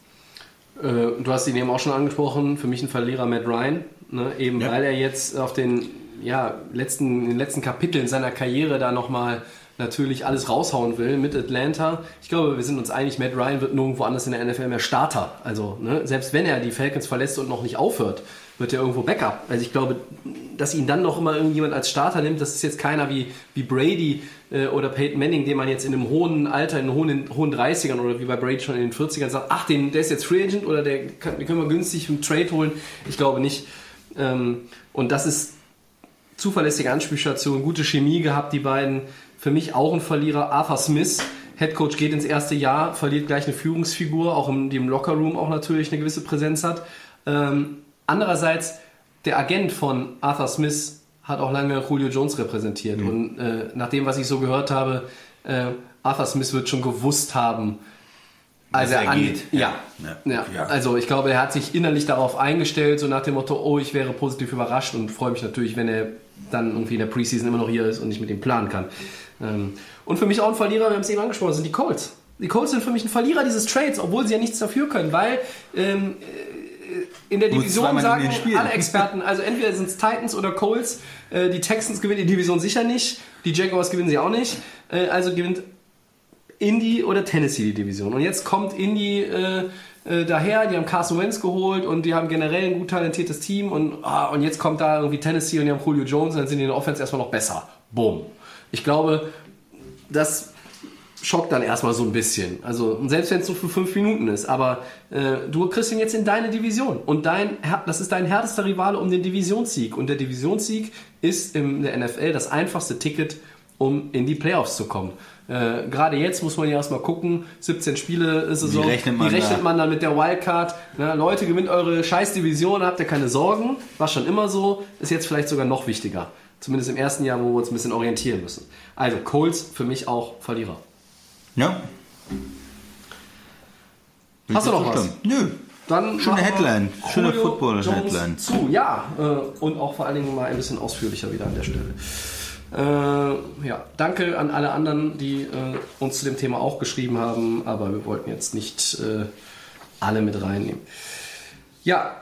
Äh, du hast ihn eben auch schon angesprochen, für mich ein Verlierer Matt Ryan, ne? eben Ja. weil er jetzt auf den ja, letzten, in den letzten Kapiteln seiner Karriere da nochmal natürlich alles raushauen will mit Atlanta. Ich glaube, wir sind uns einig, Matt Ryan wird nirgendwo anders in der NFL mehr Starter. Also ne? selbst wenn er die Falcons verlässt und noch nicht aufhört, wird er irgendwo Backup. Also ich glaube, dass ihn dann noch immer irgendjemand als Starter nimmt, das ist jetzt keiner wie, wie Brady äh, oder Peyton Manning, den man jetzt in einem hohen Alter, in hohen, in hohen 30ern oder wie bei Brady schon in den 40ern sagt, ach, den, der ist jetzt Free Agent oder der kann, den können wir günstig im Trade holen. Ich glaube nicht. Ähm, und das ist zuverlässige Anspielstation, gute Chemie gehabt, die beiden. Für mich auch ein Verlierer, Arthur Smith. Head Coach geht ins erste Jahr, verliert gleich eine Führungsfigur, auch im, die im Lockerroom auch natürlich eine gewisse Präsenz hat. Ähm, andererseits, der Agent von Arthur Smith hat auch lange Julio Jones repräsentiert. Und äh, nach dem, was ich so gehört habe, äh, Arthur Smith wird schon gewusst haben, als er er an, geht. ja, Ja. ja. Ja. Also ich glaube, er hat sich innerlich darauf eingestellt, so nach dem Motto, oh, ich wäre positiv überrascht und freue mich natürlich, wenn er dann irgendwie in der Preseason immer noch hier ist und ich mit ihm planen kann. Ähm, Und für mich auch ein Verlierer, wir haben es eben angesprochen, sind die Colts. Die Colts sind für mich ein Verlierer dieses Trades, obwohl sie ja nichts dafür können, weil ähm, äh, in der Division sagen alle Experten, also entweder sind es Titans oder Colts. Äh, die Texans gewinnen die Division sicher nicht, die Jaguars gewinnen sie auch nicht. Äh, also gewinnt Indy oder Tennessee die Division. Und jetzt kommt Indy äh, äh, daher, die haben Carson Wentz geholt und die haben generell ein gut talentiertes Team und, ah, und jetzt kommt da irgendwie Tennessee und die haben Julio Jones und dann sind die in der Offense erstmal noch besser. Bumm. Ich glaube, das schockt dann erstmal so ein bisschen. Also, selbst wenn es so für fünf Minuten ist, aber äh, du kriegst ihn jetzt in deine Division und dein, das ist dein härtester Rivale um den Divisionssieg und der Divisionssieg ist in der NFL das einfachste Ticket, um in die Playoffs zu kommen. Äh, Gerade jetzt muss man ja erstmal gucken, 17 Spiele ist es Wie so, rechnet man wie rechnet da? man dann mit der Wildcard? Na, Leute, gewinnt eure Scheiß-Division, habt ihr keine Sorgen, war schon immer so, ist jetzt vielleicht sogar noch wichtiger. Zumindest im ersten Jahr, wo wir uns ein bisschen orientieren müssen. Also Colts für mich auch Verlierer. Ja. Hast du ich noch zustimmen? Nö. dann Schöne Headline. Schöne Football-Headline. Zu, ja. Äh, und auch vor allen Dingen mal ein bisschen ausführlicher wieder an der Stelle. Äh, ja, danke an alle anderen, die äh, uns zu dem Thema auch geschrieben haben, aber wir wollten jetzt nicht äh, alle mit reinnehmen. Ja,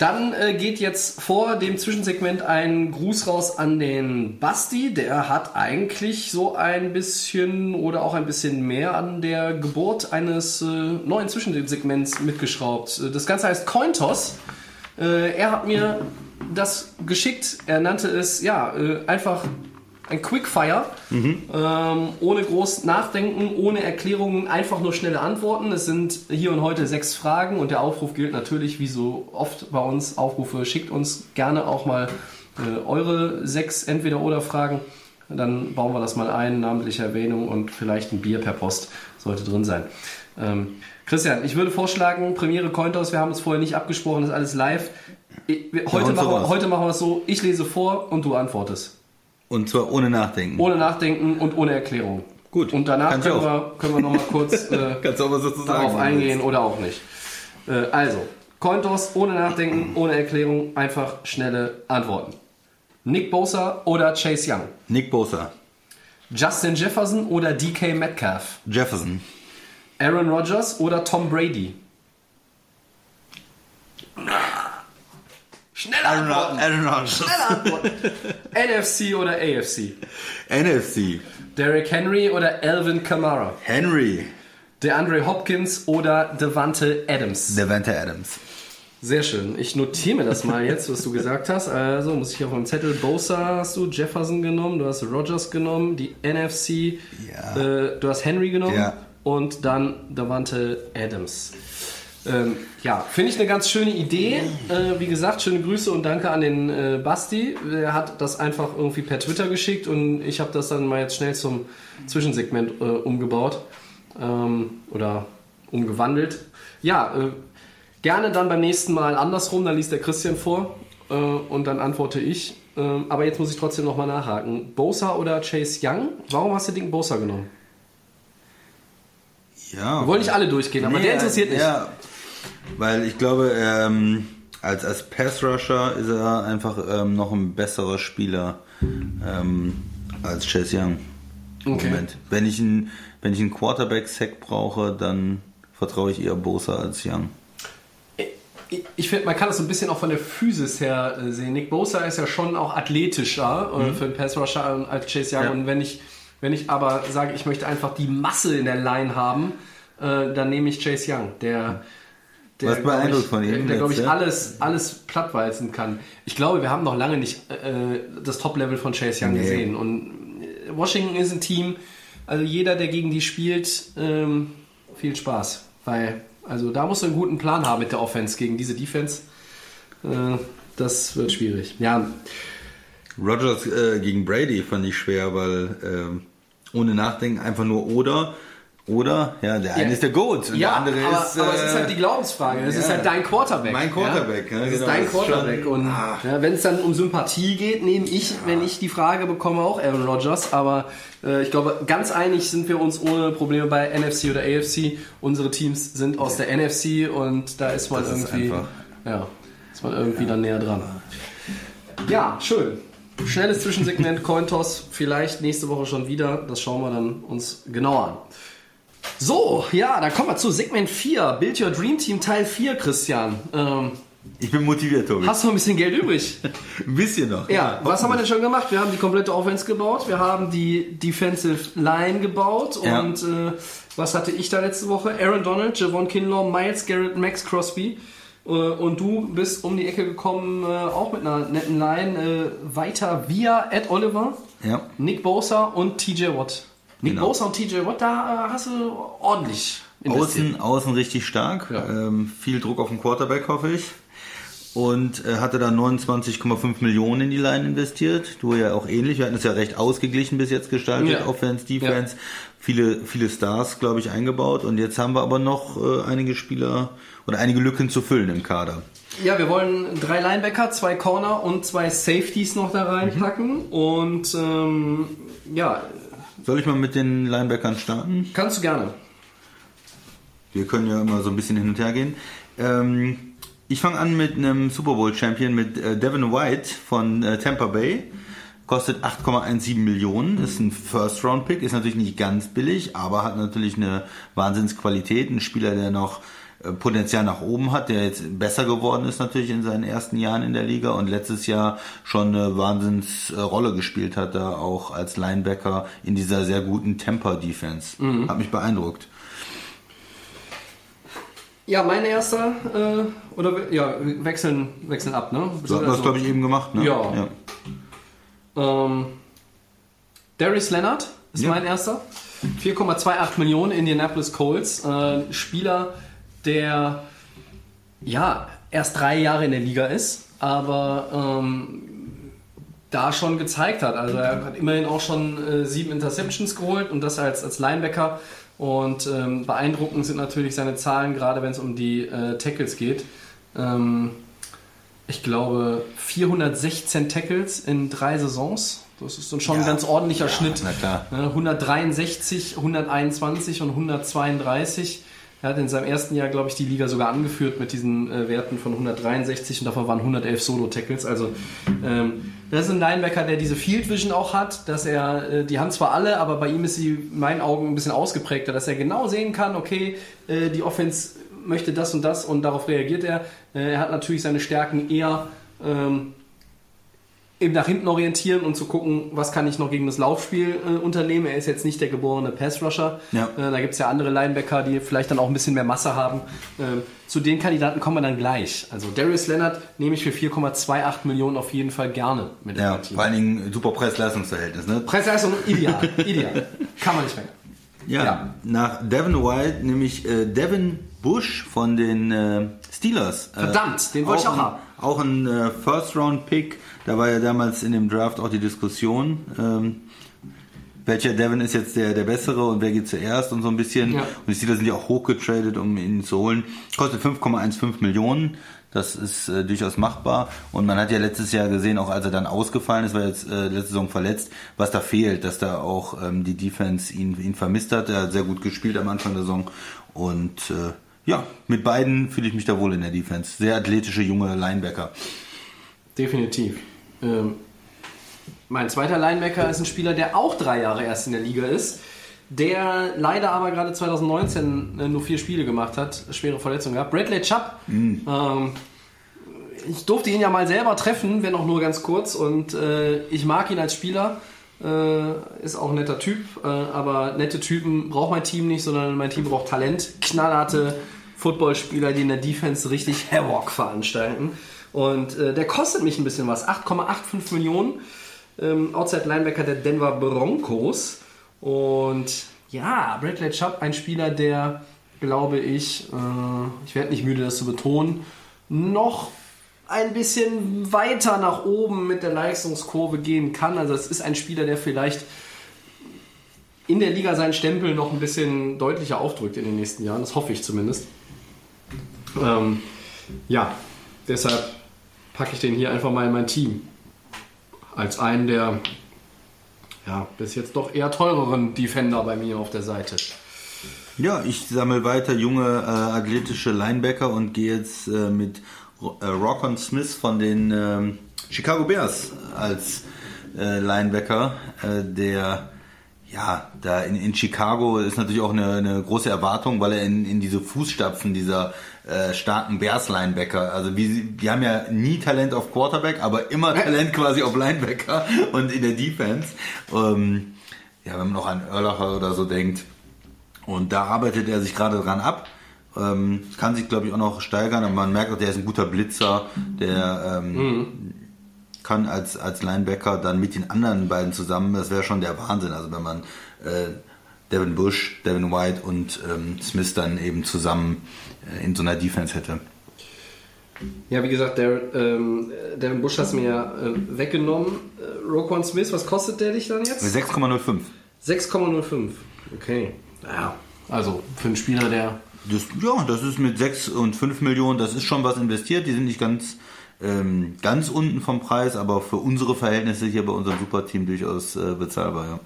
dann äh, geht jetzt vor dem Zwischensegment ein Gruß raus an den Basti. Der hat eigentlich so ein bisschen oder auch ein bisschen mehr an der Geburt eines äh, neuen Zwischensegments mitgeschraubt. Äh, Das Ganze heißt Cointos. Äh, er hat mir das geschickt. Er nannte es ja äh, einfach ein Quickfire, ähm, ohne groß Nachdenken, ohne Erklärungen, einfach nur schnelle Antworten. Es sind hier und heute sechs Fragen und der Aufruf gilt natürlich, wie so oft bei uns Aufrufe, schickt uns gerne auch mal äh, eure sechs Entweder-Oder-Fragen. Dann bauen wir das mal ein, namentliche Erwähnung und vielleicht ein Bier per Post sollte drin sein. Ähm, Christian, ich würde vorschlagen, Premiere Cointos, wir haben uns vorher nicht abgesprochen, das ist alles live. Ich, heute, und machen heute machen wir es so, ich lese vor und du antwortest. Und zwar ohne Nachdenken. Ohne Nachdenken und ohne Erklärung. Gut, Und danach können auch. wir, können wir nochmal kurz äh, Kannst du auch was dazu darauf sagen? eingehen oder auch nicht. Äh, also, Cointos ohne Nachdenken, ohne Erklärung, einfach schnelle Antworten. Nick Bosa oder Chase Young? Nick Bosa. Justin Jefferson oder DK Metcalf? Jefferson. Aaron Rodgers oder Tom Brady? Schnelle Antworten! Aaron Rodgers. Schnelle Antworten! NFC oder AFC? NFC. Derrick Henry oder Alvin Kamara? Henry. DeAndre Hopkins oder Devante Adams? Devante Adams. Sehr schön. Ich notiere mir das mal jetzt, was du gesagt hast. Also muss ich auf meinem Zettel. Bosa hast du, Jefferson genommen, du hast Rogers genommen, die NFC, Ja. äh, du hast Henry genommen Ja. und dann Davante Adams. Ähm, ja, finde ich eine ganz schöne Idee. Äh, wie gesagt, schöne Grüße und danke an den äh, Basti. Er hat das einfach irgendwie per Twitter geschickt und ich habe das dann mal jetzt schnell zum Zwischensegment äh, umgebaut ähm, oder umgewandelt. Ja, äh, gerne dann beim nächsten Mal andersrum, dann liest der Christian vor äh, und dann antworte ich. Ähm, aber jetzt muss ich trotzdem nochmal nachhaken. Bosa oder Chase Young? Warum hast du den Bosa genommen? Ja. Wir wollen nicht alle durchgehen, aber Nee, der interessiert mich. Ja, weil ich glaube, ähm, als, als Pass-Rusher ist er einfach ähm, noch ein besserer Spieler ähm, als Chase Young. Okay. Moment. Wenn ich einen, wenn ich einen Quarterback-Sack brauche, dann vertraue ich eher Bosa als Young. Ich- Ich finde, man kann das so ein bisschen auch von der Physis her äh, sehen. Nick Bosa ist ja schon auch athletischer äh, für einen Pass Rusher als Chase Young. Ja. Und wenn ich, wenn ich aber sage, ich möchte einfach die Masse in der Line haben, äh, dann nehme ich Chase Young, der, der Was beeindruckt glaub ich, von ihm der, der glaube ich, alles, alles plattwalzen kann. Ich glaube, wir haben noch lange nicht äh, das Top-Level von Chase Young Nee. gesehen. Und äh, Washington ist ein Team, also jeder, der gegen die spielt, ähm, viel Spaß. Weil, also da musst du einen guten Plan haben mit der Offense gegen diese Defense. Äh, das wird schwierig. Ja, Rogers äh, gegen Brady fand ich schwer, weil ähm, ohne Nachdenken einfach nur oder oder ja der eine ist der Goat und ja der andere aber, ist aber es äh, ist halt die Glaubensfrage. Es ja. ist halt dein Quarterback. Mein Quarterback, Ja? ja, Es ist genau, dein ist Quarterback. schon- und ah. ja, wenn es dann um Sympathie geht, nehme ich, wenn ich die Frage bekomme, auch Aaron Rodgers. Aber äh, ich glaube, ganz einig sind wir uns ohne Probleme bei NFC oder AFC. Unsere Teams sind aus der NFC und da ist man Das ist irgendwie, einfach- ja, ist man irgendwie dann näher dran. Ja, schön. Schnelles Zwischensegment, Cointos, vielleicht nächste Woche schon wieder. Das schauen wir dann uns genauer an. So, ja, dann kommen wir zu Segment 4. Build Your Dream Team Teil 4, Christian. Ähm, ich bin motiviert, Tobi. hast du noch ein bisschen Geld übrig? Ein bisschen noch. Ja, was haben wir denn schon gemacht? Wir haben die komplette Offense gebaut, wir haben die Defensive Line gebaut Ja. und äh, was hatte ich da letzte Woche? Aaron Donald, Javon Kinlaw, Miles Garrett, Max Crosby. Äh, und du bist um die Ecke gekommen, äh, auch mit einer netten Line, äh, weiter via Ed Oliver, Ja. Nick Bosa und TJ Watt. Nick Genau. Bosa und TJ Watt, da hast du ordentlich investiert. Außen, außen richtig stark. Ja. Ähm, viel Druck auf den Quarterback, hoffe ich. Und äh, hatte da 29,5 Millionen in die Line investiert. Du ja auch ähnlich. Wir hatten es ja recht ausgeglichen bis jetzt gestaltet. Ja. Offense, Defense. Viele, viele Stars, glaube ich, eingebaut. Und jetzt haben wir aber noch äh, einige Spieler oder einige Lücken zu füllen im Kader. Ja, wir wollen drei Linebacker, zwei Corner und zwei Safeties noch da reinpacken. Und ähm, ja, Soll ich mal mit den Linebackern starten? kannst du gerne. Wir können ja immer so ein bisschen hin und her gehen. Ähm, ich fange an mit einem Super Bowl Champion, mit äh, Devin White von äh, Tampa Bay. Kostet 8,17 Millionen, ist ein First-Round-Pick, ist natürlich nicht ganz billig, aber hat natürlich eine Wahnsinnsqualität. Ein Spieler, der noch äh, Potenzial nach oben hat, der jetzt besser geworden ist natürlich in seinen ersten Jahren in der Liga und letztes Jahr schon eine Wahnsinnsrolle gespielt hat, da auch als Linebacker in dieser sehr guten Temper-Defense. Hat mich beeindruckt. Ja, mein erster, äh, oder ja, wechseln, wechseln ab, ne? So das, glaube ich, eben gemacht, ne? Ja. Ähm, Darius Leonard ist Ja. mein erster. 4,28 Millionen Indianapolis Colts. Äh, Spieler, der ja erst drei Jahre in der Liga ist, aber ähm, da schon gezeigt hat. Also er hat immerhin auch schon äh, sieben Interceptions geholt und das als, als Linebacker. Und ähm, beeindruckend sind natürlich seine Zahlen, gerade wenn es um die äh, Tackles geht. Ähm, ich glaube 416 Tackles in drei Saisons. Das ist dann schon ein Ja. ganz ordentlicher Ja, Schnitt. na klar. Ne, 163, 121 und 132. Er hat in seinem ersten Jahr, glaube ich, die Liga sogar angeführt mit diesen äh, Werten von 163 und davon waren 111 Solo-Tackles. Also ähm, das ist ein Linebacker, der diese Field Vision auch hat, dass er, äh, die haben zwar alle, aber bei ihm ist sie in meinen Augen ein bisschen ausgeprägter, dass er genau sehen kann, okay, äh, die Offense möchte das und das und darauf reagiert er. Äh, er hat natürlich seine Stärken eher ähm, eben nach hinten orientieren und zu gucken, was kann ich noch gegen das Laufspiel äh, unternehmen. Er ist jetzt nicht der geborene Pass-Rusher. Ja. Äh, da gibt es ja andere Linebacker, die vielleicht dann auch ein bisschen mehr Masse haben. Ähm, zu den Kandidaten kommen wir dann gleich. Also Darius Leonard nehme ich für 4,28 Millionen auf jeden Fall gerne mit Ja, Team. vor allen Dingen super Preis-Leistungsverhältnis, ne? Preis-Leistung ideal, ideal. Kann man nicht meckern. Ja, Ja. nach Devin White nämlich äh, Devin Bush von den äh, Steelers. Äh, Verdammt, den wollte ich auch ein, haben. Auch ein äh, First-Round-Pick. Da war ja damals in dem Draft auch die Diskussion, ähm, welcher Devin ist jetzt der, der bessere und wer geht zuerst und so ein bisschen. Ja. Und die Steelers sind ja auch hochgetradet, um ihn zu holen. Kostet 5,15 Millionen. Das ist äh, durchaus machbar. Und man hat ja letztes Jahr gesehen, auch als er dann ausgefallen ist, war jetzt äh, letzte Saison verletzt, was da fehlt, dass da auch ähm, die Defense ihn, ihn vermisst hat. Er hat sehr gut gespielt am Anfang der Saison. Und äh, ja, mit beiden fühle ich mich da wohl in der Defense. Sehr athletische junge Linebacker. Definitiv. Ähm, mein zweiter Linebacker ist ein Spieler, der auch drei Jahre erst in der Liga ist, der leider aber gerade 2019 äh, nur vier Spiele gemacht hat, schwere Verletzung gehabt. Bradley Chubb. Ähm, ich durfte ihn ja mal selber treffen, wenn auch nur ganz kurz, und äh, ich mag ihn als Spieler. Äh, ist auch ein netter Typ, äh, aber nette Typen braucht mein Team nicht, sondern mein Team braucht Talent, knallharte Footballspieler, die in der Defense richtig Havoc veranstalten. Und äh, der kostet mich ein bisschen was, 8,85 Millionen. Ähm, Outside Linebacker der Denver Broncos. Und ja, Bradley Chubb, ein Spieler, der, glaube ich, äh, ich werde nicht müde, das zu betonen, noch ein bisschen weiter nach oben mit der Leistungskurve gehen kann. Also es ist ein Spieler, der vielleicht in der Liga seinen Stempel noch ein bisschen deutlicher aufdrückt in den nächsten Jahren. Das hoffe ich zumindest. Ähm, ja, deshalb packe ich den hier einfach mal in mein Team. Als einen der ja, bis jetzt doch eher teureren Defender bei mir auf der Seite. Ja, ich sammle weiter junge äh, athletische Linebacker und gehe jetzt äh, mit Rockon Smith von den ähm, Chicago Bears als äh, Linebacker, äh, der ja, da in, in Chicago ist natürlich auch eine, eine große Erwartung, weil er in, in diese Fußstapfen dieser äh, starken Bears-Linebacker, also wie, sie- die haben ja nie Talent auf Quarterback, aber immer Talent quasi auf Linebacker und in der Defense. Ähm, ja, wenn man noch an Erlacher oder so denkt, und da arbeitet er sich gerade dran ab. Ähm, kann sich, glaube ich, auch noch steigern, aber man merkt auch, der ist ein guter Blitzer, der ähm, kann als, als Linebacker dann mit den anderen beiden zusammen, das wäre schon der Wahnsinn. Also wenn man äh, Devin Bush, Devin White und ähm, Smith dann eben zusammen äh, in so einer Defense hätte. Ja, wie gesagt, der, ähm, Devin Bush hast du mir ja äh, weggenommen. Äh, Roquan Smith, was kostet der dich dann jetzt? 6,05. 6,05. Okay. Naja, also für einen Spieler, der. Das, ja, das ist mit 6 und 5 Millionen, das ist schon was investiert. Die sind nicht ganz, ähm, ganz unten vom Preis, aber für unsere Verhältnisse hier bei unserem Superteam durchaus äh, bezahlbar. Ja.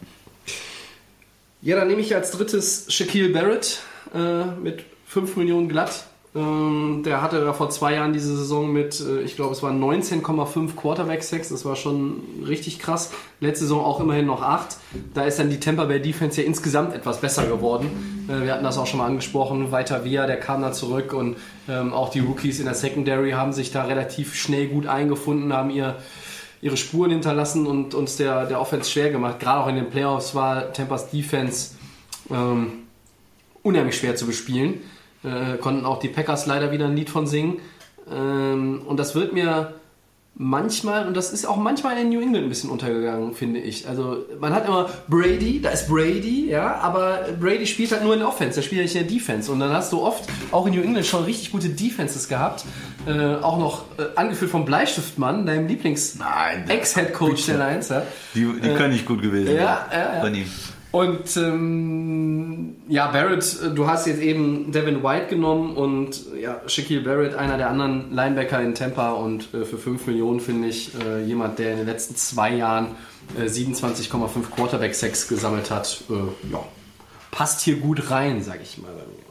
Ja, dann nehme ich als drittes Shaquille Barrett äh, mit 5 Millionen glatt. Ähm, der hatte da vor zwei Jahren diese Saison mit, äh, ich glaube, es waren 19,5 Quarterback-Sacks. Das war schon richtig krass. Letzte Saison auch immerhin noch 8. Da ist dann die Tampa Bay Defense ja insgesamt etwas besser geworden. Äh, wir hatten das auch schon mal angesprochen. Weiter Via, der kam da zurück und ähm, auch die Rookies in der Secondary haben sich da relativ schnell gut eingefunden, haben ihr ihre Spuren hinterlassen und uns der, der Offense schwer gemacht. Gerade auch in den Playoffs war Tampas Defense ähm, unheimlich schwer zu bespielen. Äh, konnten auch die Packers leider wieder ein Lied von singen. Ähm, und das wird mir manchmal, und das ist auch manchmal in New England ein bisschen untergegangen, finde ich. Also man hat immer Brady, da ist Brady, ja, aber Brady spielt halt nur in der Offense, der spielt ja nicht in der Defense. Und dann hast du oft auch in New England schon richtig gute Defenses gehabt. Äh, auch noch äh, angeführt vom Bleistiftmann, deinem Lieblings-Ex-Head-Coach der Lions. Ja. Die, die können nicht gut gewesen Ja, sein. ja, ja. Und ähm, ja, Barrett, äh, du hast jetzt eben Devin White genommen und ja, Shaquille Barrett, einer der anderen Linebacker in Tampa und äh, für 5 Millionen finde ich äh, jemand, der in den letzten zwei Jahren äh, 27,5 Quarterback-Sacks gesammelt hat, äh, ja, passt hier gut rein, sag ich mal bei mir.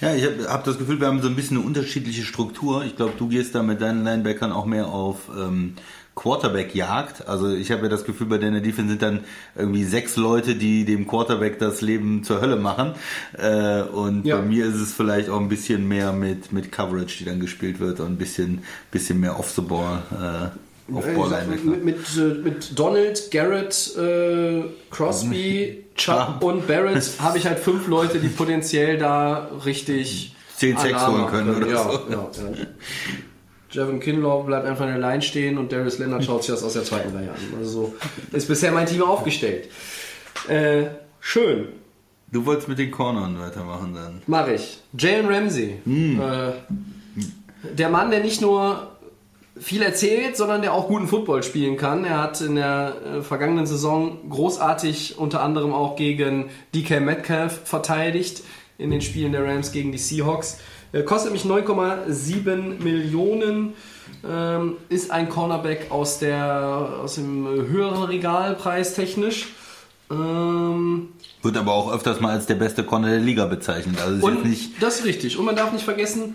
Ja, ich habe hab das Gefühl, wir haben so ein bisschen eine unterschiedliche Struktur. Ich glaube, du gehst da mit deinen Linebackern auch mehr auf ähm, Quarterback-Jagd. Also ich habe ja das Gefühl, bei deiner Defense sind dann irgendwie sechs Leute, die dem Quarterback das Leben zur Hölle machen. Äh, und Ja. bei mir ist es vielleicht auch ein bisschen mehr mit, mit Coverage, die dann gespielt wird und ein bisschen, bisschen mehr off the ball, äh, off ball Linebacker. mit, mit, äh, mit Donald, Garrett, äh, Crosby, Chubb und Barrett habe ich halt fünf Leute, die potenziell da richtig Zehn Sacks Alarm holen machen können oder ja, so. Ja, ja. Javon Kinlaw bleibt einfach in der Line stehen und Darius Leonard schaut sich das aus der zweiten Reihe an. Also so ist bisher mein Team aufgestellt. Äh, schön, Du wolltest mit den Cornern weitermachen dann. mache ich. Jalen Ramsey. Äh, der Mann, der nicht nur viel erzählt, sondern der auch guten Football spielen kann. Er hat in der äh, vergangenen Saison großartig unter anderem auch gegen DK Metcalf verteidigt in den Spielen der Rams gegen die Seahawks. Er kostet mich 9,7 Millionen. Ähm, ist ein Cornerback aus, der, aus dem höheren Regal preistechnisch. Ähm, Wird aber auch öfters mal als der beste Corner der Liga bezeichnet. Also und nicht. das ist richtig. Und man darf nicht vergessen,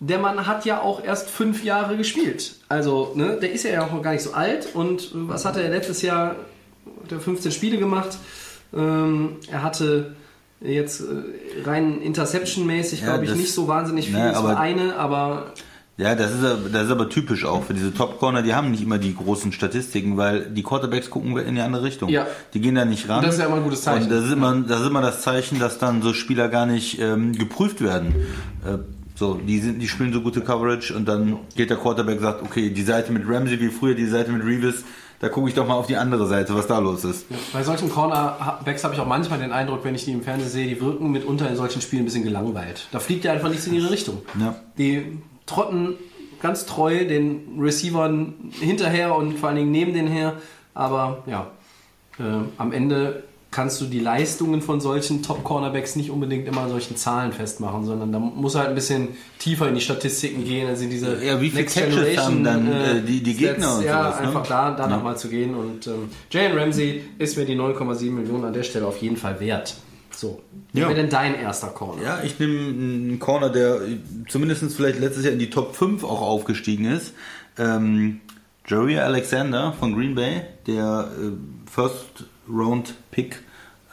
der Mann hat ja auch erst fünf Jahre gespielt. Also, ne, der ist ja auch noch gar nicht so alt. Und was hatte er letztes Jahr? Hat er 15 Spiele gemacht. Ähm, er hatte jetzt äh, rein Interception-mäßig, Ja, glaube ich, das- nicht so wahnsinnig viel. Ne, es war eine, aber Ja, das ist, aber- das ist aber typisch auch für diese Top Corner. Die haben nicht immer die großen Statistiken, weil die Quarterbacks gucken in die andere Richtung. Ja. Die gehen da nicht ran. Und das ist ja immer ein gutes Zeichen. Und das ist immer, das ist immer das Zeichen, dass dann so Spieler gar nicht ähm, geprüft werden. Äh, so, die sind, die spielen so gute Coverage und dann geht der Quarterback sagt, okay, die Seite mit Ramsey wie früher, die Seite mit Reeves, da gucke ich doch mal auf die andere Seite, was da los ist. bei solchen Cornerbacks habe ich auch manchmal den Eindruck, wenn ich die im Fernsehen sehe, die wirken mitunter in solchen Spielen ein bisschen gelangweilt. Da fliegt ja einfach nichts in ihre Richtung. Ja. Die trotten ganz treu den Receivern hinterher und vor allen Dingen neben den her. Aber ja, äh, am Ende kannst du die Leistungen von solchen Top-Cornerbacks nicht unbedingt immer an solchen Zahlen festmachen, sondern da muss halt ein bisschen tiefer in die Statistiken gehen. Also diese Ja, wie viele Next Catches Generation, haben dann, äh, die- die Stats, Gegner und ja, sowas, ne? einfach da, danach Ja. mal zu gehen. Und ähm, Jalen Ramsey ist mir die 9,7 Millionen an der Stelle auf jeden Fall wert. So, wer Ja. wäre denn dein erster Corner? Ja, ich nehme einen Corner, der zumindest vielleicht letztes Jahr in die Top 5 auch aufgestiegen ist. Ähm, Jerry Alexander von Green Bay, der äh, First Round Pick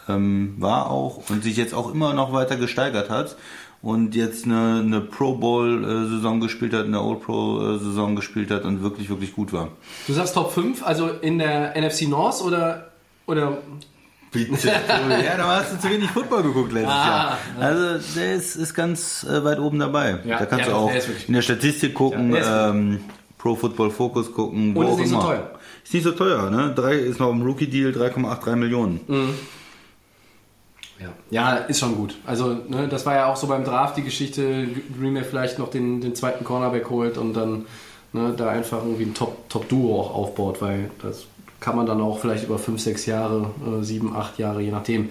ähm, war auch und sich jetzt auch immer noch weiter gesteigert hat und jetzt eine, eine Pro Bowl äh, Saison gespielt hat, eine All Pro äh, Saison gespielt hat und wirklich, wirklich gut war. Du sagst Top 5, also in der NFC North oder, oder Bitte. ja, da hast du zu wenig Football geguckt letztes Ah, Jahr. Also der ist, ist ganz äh, weit oben dabei. Ja, da kannst ja, du auch in der Statistik gucken, Ja, ähm, Pro Football Focus gucken, wo Und ist auch so immer. teuer. Ist nicht so teuer, ne? Drei, ist noch im Rookie-Deal 3,83 Millionen. Ja. ja, ist schon gut. Also, ne, das war ja auch so beim Draft die Geschichte, Green Bay vielleicht noch den, den zweiten Cornerback holt und dann ne, da einfach irgendwie ein Top- Top-Duo auch aufbaut, weil das kann man dann auch vielleicht über 5, 6 Jahre, 7, 8 Jahre, je nachdem.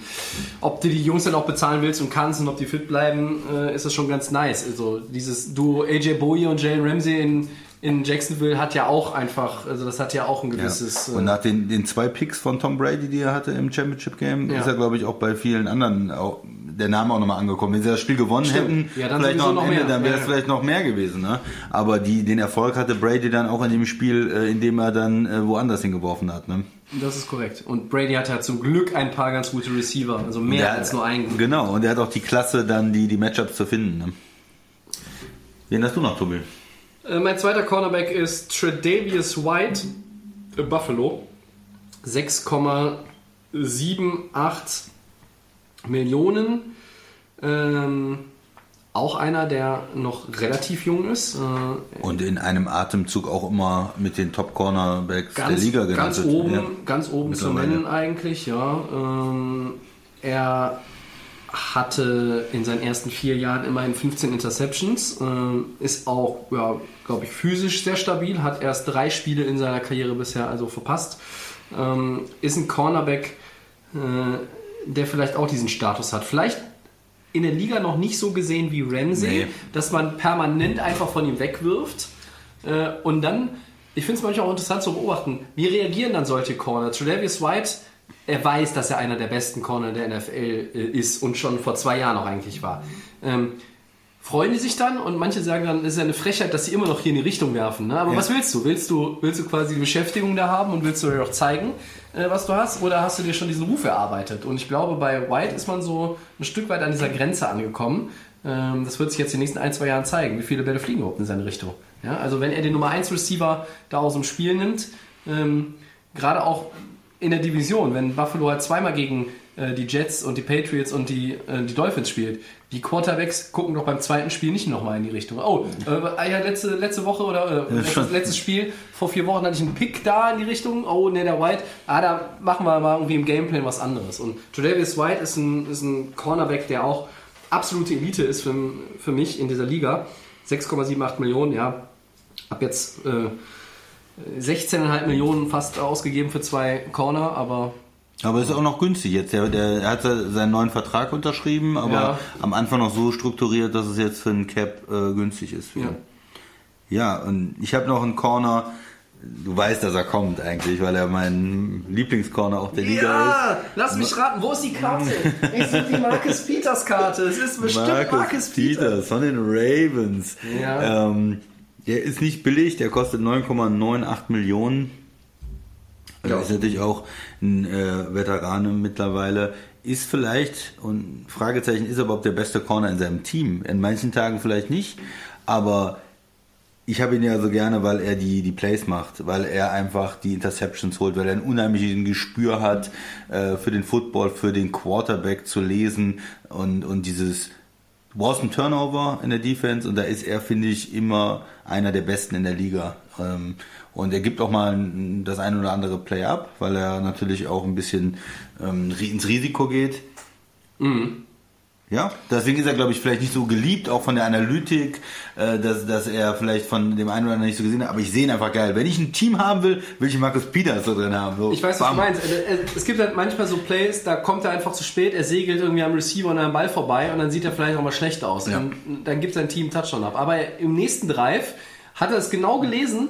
Ob du die Jungs dann auch bezahlen willst und kannst und ob die fit bleiben, äh, ist das schon ganz nice. Also dieses Duo AJ Bowie und Jalen Ramsey in, in Jacksonville hat ja auch einfach, also das hat ja auch ein Ja. gewisses... Und äh, nach den, den zwei Picks von Tom Brady, die er hatte im Championship Game, Ja. ist er, glaube ich, auch bei vielen anderen auch der Name auch nochmal angekommen. Wenn sie das Spiel gewonnen Stimmt. hätten, Ja, dann vielleicht noch am noch Ende, mehr. dann wäre Ja, es ja. vielleicht noch mehr gewesen. Ne? Aber die, den Erfolg hatte Brady dann auch in dem Spiel, äh, in dem er dann äh, woanders hingeworfen hat. Ne? Das ist korrekt. Und Brady hat ja zum Glück ein paar ganz gute Receiver, also mehr Der- als nur einen. Genau, und er hat auch die Klasse, dann die, die Matchups zu finden. Ne? Wen hast du noch, Tobi? Äh, mein zweiter Cornerback ist Tredavious White, äh, Buffalo. 6,78 Millionen. Ähm, auch einer, der noch relativ jung ist. Äh, Und in einem Atemzug auch immer mit den Top-Cornerbacks der Liga genannt ganz wird. oben, Ja. ganz oben zu nennen eigentlich, ja. Ähm, er hatte in seinen ersten vier Jahren immerhin 15 Interceptions, ähm, ist auch, ja, glaube ich, physisch sehr stabil, hat erst drei Spiele in seiner Karriere bisher also verpasst, ähm, ist ein Cornerback, äh, der vielleicht auch diesen Status hat. Vielleicht in der Liga noch nicht so gesehen wie Ramsey, Nee. dass man permanent einfach von ihm wegwirft. Äh, und dann, ich finde es manchmal auch interessant zu beobachten, wie reagieren dann solche Corner? Tredavious White, er weiß, dass er einer der besten Corner der NFL äh, ist und schon vor zwei Jahren auch eigentlich war. Ähm, freuen die sich dann und manche sagen dann, es ist ja eine Frechheit, dass sie immer noch hier in die Richtung werfen. Ne? Aber Ja. was willst du? Willst du willst du quasi die Beschäftigung da haben und willst du dir auch zeigen, äh, was du hast? Oder hast du dir schon diesen Ruf erarbeitet? Und ich glaube, bei White ist man so ein Stück weit an dieser Grenze angekommen. Ähm, das wird sich jetzt in den nächsten ein, zwei Jahren zeigen, wie viele Bälle fliegen überhaupt in seine Richtung. Ja? Also wenn er den Nummer 1 Receiver da aus dem Spiel nimmt, ähm, gerade auch in der Division, wenn Buffalo halt zweimal gegen äh, die Jets und die Patriots und die, äh, die Dolphins spielt, die Quarterbacks gucken doch beim zweiten Spiel nicht nochmal in die Richtung. Oh, äh, ja, letzte, letzte Woche oder äh, letztes, letztes Spiel, vor vier Wochen hatte ich einen Pick da in die Richtung. Oh, ne, der White. Ah, da machen wir mal irgendwie im Gameplan was anderes. Und Tredavious White ist ein, ist ein Cornerback, der auch absolute Elite ist für, für mich in dieser Liga. 6,78 Millionen, ja. Hab jetzt äh, 16,5 Millionen fast ausgegeben für zwei Corner, aber Aber ist auch noch günstig jetzt. Der, der er hat seinen neuen Vertrag unterschrieben, aber Ja. am Anfang noch so strukturiert, dass es jetzt für einen Cap äh, günstig ist. Ja. ja, und ich habe noch einen Corner. Du weißt, dass er kommt eigentlich, weil er mein Lieblingscorner auch der Liga Ja, lass mich raten, wo ist die Karte? Ich suche die Marcus Peters Karte. Es ist ist. bestimmt Marcus, Peters. Peters von den Ravens. Ja. Ähm, der ist nicht billig, der kostet 9,98 Millionen. Ja. Ja. Ist natürlich auch ein äh, Veteran mittlerweile. Ist vielleicht, und Fragezeichen, ist er überhaupt der beste Corner in seinem Team? In manchen Tagen vielleicht nicht, aber ich habe ihn ja so gerne, weil er die, die Plays macht, weil er einfach die Interceptions holt, weil er ein unheimliches Gespür hat äh, für den Football, für den Quarterback zu lesen und, und dieses Du brauchst einen Turnover in der Defense und da ist er, finde ich, immer einer der Besten in der Liga. Ähm, Und er gibt auch mal das ein oder andere Play up, weil er natürlich auch ein bisschen ähm, ins Risiko geht. Ja, deswegen ist er, glaube ich, vielleicht nicht so geliebt, auch von der Analytik, äh, dass, dass er vielleicht von dem einen oder anderen nicht so gesehen hat. Aber ich sehe ihn einfach geil. Wenn ich ein Team haben will, will ich Markus Peters da drin haben. So, Ich weiß, was bam. du meinst. Äh, äh, Es gibt halt manchmal so Plays, da kommt er einfach zu spät, er segelt irgendwie am Receiver und am Ball vorbei und dann sieht er vielleicht auch mal schlecht aus. Ja. Und dann gibt sein Team Touchdown ab. Aber im nächsten Drive hat er es genau gelesen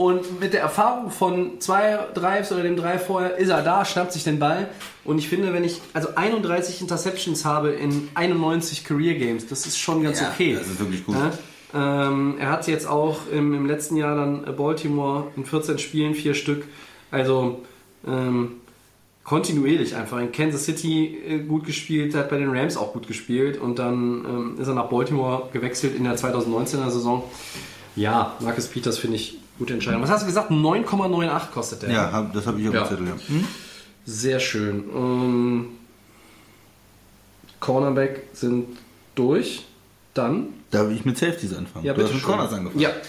und mit der Erfahrung von zwei Drives oder dem Drive vorher ist er da, schnappt sich den Ball. Und ich finde, wenn ich also 31 Interceptions habe in 91 Career Games, das ist schon ganz Ja, okay. das ist wirklich gut. Ja? Ähm, er hat jetzt auch im, im letzten Jahr dann Baltimore in 14 Spielen vier Stück. Also ähm, kontinuierlich einfach. In Kansas City äh, gut gespielt, hat bei den Rams auch gut gespielt und dann ähm, ist er nach Baltimore gewechselt in der 2019er Saison. Ja, Marcus Peters finde ich gute Entscheidung. Was hast du gesagt? 9,98 kostet der. Ja, hab, das habe ich auf Ja. dem Zettel. Ja. Hm? Sehr schön. Ähm, Cornerback sind durch. Dann. Darf ich mit Safeties anfangen? du hast mit. Corners angefangen. Ja.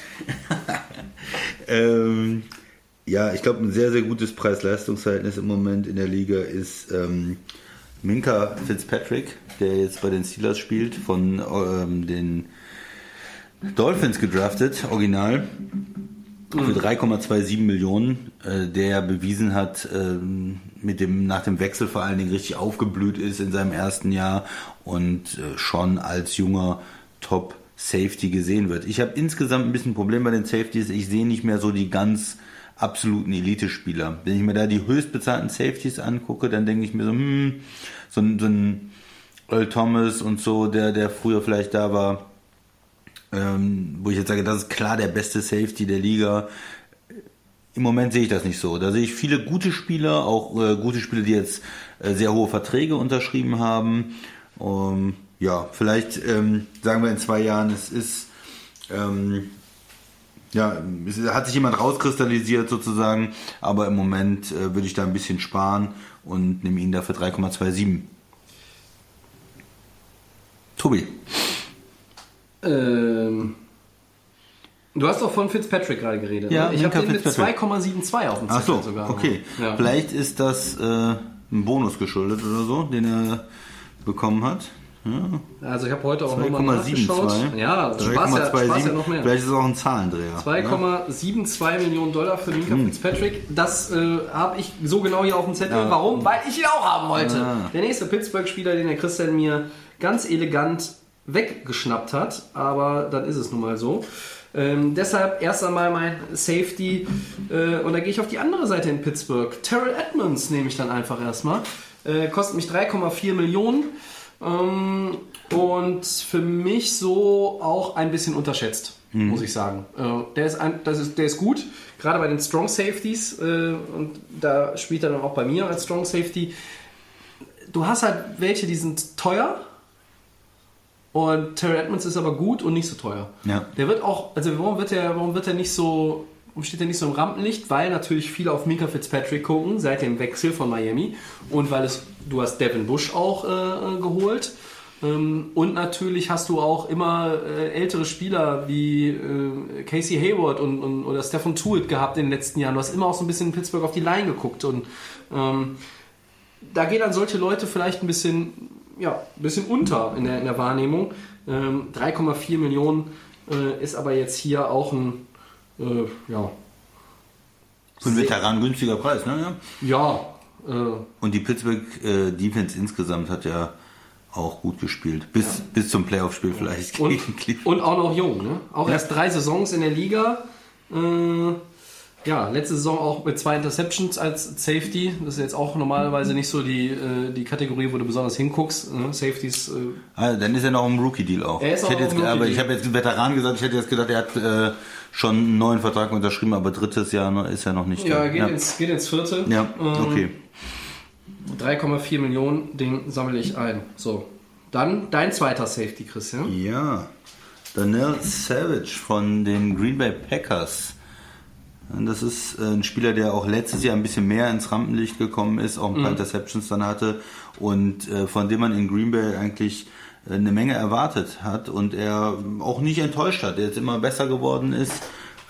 Ähm, ja, ich glaube, ein sehr, sehr gutes Preis-Leistungs-Verhältnis im Moment in der Liga ist ähm, Minka Fitzpatrick, der jetzt bei den Steelers spielt, von ähm, den Dolphins gedraftet, original, für 3,27 Millionen, äh, der bewiesen hat, ähm, mit dem, nach dem Wechsel vor allen Dingen richtig aufgeblüht ist in seinem ersten Jahr und äh, schon als junger Top Safety gesehen wird. Ich habe insgesamt ein bisschen ein Problem bei den Safeties. Ich sehe nicht mehr so die ganz absoluten Elite-Spieler. Wenn ich mir da die höchstbezahlten Safeties angucke, dann denke ich mir so, hm, so, ein- so ein Earl Thomas und so, der, der früher vielleicht da war, ähm, wo ich jetzt sage, das ist klar der beste Safety der Liga. Im Moment sehe ich das nicht so. Da sehe ich viele gute Spieler, auch äh, gute Spieler, die jetzt äh, sehr hohe Verträge unterschrieben haben. Um, ja, vielleicht ähm, sagen wir in zwei Jahren, es ist ähm, ja, es hat sich jemand rauskristallisiert sozusagen, aber im Moment äh, würde ich da ein bisschen sparen und nehme ihn dafür 3,27. Tobi. Ähm, du hast doch von Fitzpatrick gerade geredet. Ja, ne? ich habe den mit Fitzpatrick. 2,72 auf dem Ach Zettel so, sogar. okay. Ja. Vielleicht ist das äh, ein Bonus geschuldet oder so, den er bekommen hat. Ja. Also ich habe heute auch nochmal nachgeschaut. 2,72. Ja, Spaß ja, Spaß ja noch mehr. Vielleicht ist es auch ein Zahlendreher. 2,72 Millionen Dollar für Minka Fitzpatrick. Das äh, habe ich so genau hier auf dem Zettel. Ja. Warum? Weil ich ihn auch haben wollte. Der nächste Pittsburgh-Spieler, den der Christian mir ganz elegant weggeschnappt hat. Aber dann ist es nun mal so. Ähm, deshalb erst einmal mein Safety. Äh, und da gehe ich auf die andere Seite in Pittsburgh. Terrell Edmonds nehme ich dann einfach erstmal. Äh, kostet mich 3,4 Millionen. Ähm, und für mich so auch ein bisschen unterschätzt, muss ich sagen. Äh, der, ist ein, das ist, der ist gut, gerade bei den Strong Safeties. Äh, und da spielt er dann auch bei mir als Strong Safety. Du hast halt welche, die sind teuer. Und Terry Edmonds ist aber gut und nicht so teuer. Ja. Der wird auch, also warum wird er, warum wird er nicht so, warum steht er nicht so im Rampenlicht? Weil natürlich viele auf Mika Fitzpatrick gucken seit dem Wechsel von Miami und weil es, du hast Devin Bush auch äh, geholt. Ähm, und natürlich hast du auch immer äh, ältere Spieler wie äh, Casey Hayward und, und, oder Stephen Tuitt gehabt in den letzten Jahren. Du hast immer auch so ein bisschen in Pittsburgh auf die Line geguckt und ähm, da gehen dann solche Leute vielleicht ein bisschen, ja, ein bisschen unter in der, in der Wahrnehmung. Ähm, 3,4 Millionen äh, ist aber jetzt hier auch ein, äh, ja, Für einen Veteran günstiger Preis, ne? Ja. ja, äh, Und die Pittsburgh äh, Defense insgesamt hat ja auch gut gespielt. Bis, bis zum Playoff-Spiel vielleicht und, und auch noch jung, ne? Auch erst drei Saisons in der Liga. Äh, ja, letzte Saison auch mit zwei Interceptions als Safety. Das ist jetzt auch normalerweise nicht so die, äh, die Kategorie, wo du besonders hinguckst. Ne? Safeties äh, Ah, dann ist er noch im Rookie-Deal auch. Er ist ich auch hätte jetzt, im aber Rookie-Deal. ich habe jetzt Veteran gesagt, ich hätte jetzt gedacht, er hat äh, schon einen neuen Vertrag unterschrieben, aber drittes Jahr noch- ist er noch nicht ja, da. geht, ja. Ins, geht ins vierte. ja, Ähm, okay. 3,4 Millionen, den sammle ich ein. So. Dann dein zweiter Safety, Christian. Ja, Daniel Savage von den Green Bay Packers. Das ist äh, ein Spieler, der auch letztes Jahr ein bisschen mehr ins Rampenlicht gekommen ist, auch ein Mhm. paar Interceptions dann hatte und äh, von dem man in Green Bay eigentlich äh, eine Menge erwartet hat und er auch nicht enttäuscht hat, der jetzt immer besser geworden ist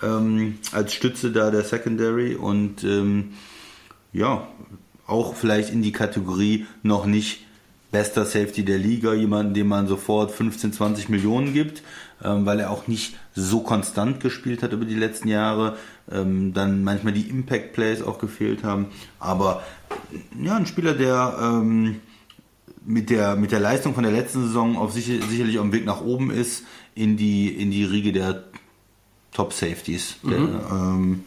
ähm, als Stütze da der Secondary und ähm, ja, auch vielleicht in die Kategorie noch nicht bester Safety der Liga, jemanden, dem man sofort 15, 20 Millionen gibt, ähm, weil er auch nicht so konstant gespielt hat über die letzten Jahre, ähm, dann manchmal die Impact Plays auch gefehlt haben, aber ja, ein Spieler, der ähm, mit der, mit der Leistung von der letzten Saison auf sicher, sicherlich auf dem Weg nach oben ist in die, in die Riege der Top Safeties. Der, ähm,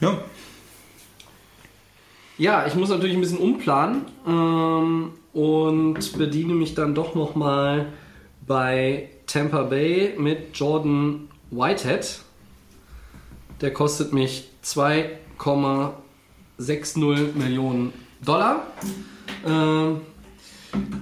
ja, Ja, ich muss natürlich ein bisschen umplanen ähm, und bediene mich dann doch nochmal bei Tampa Bay mit Jordan Whitehead. Der kostet mich 2,60 Millionen Dollar. Ähm,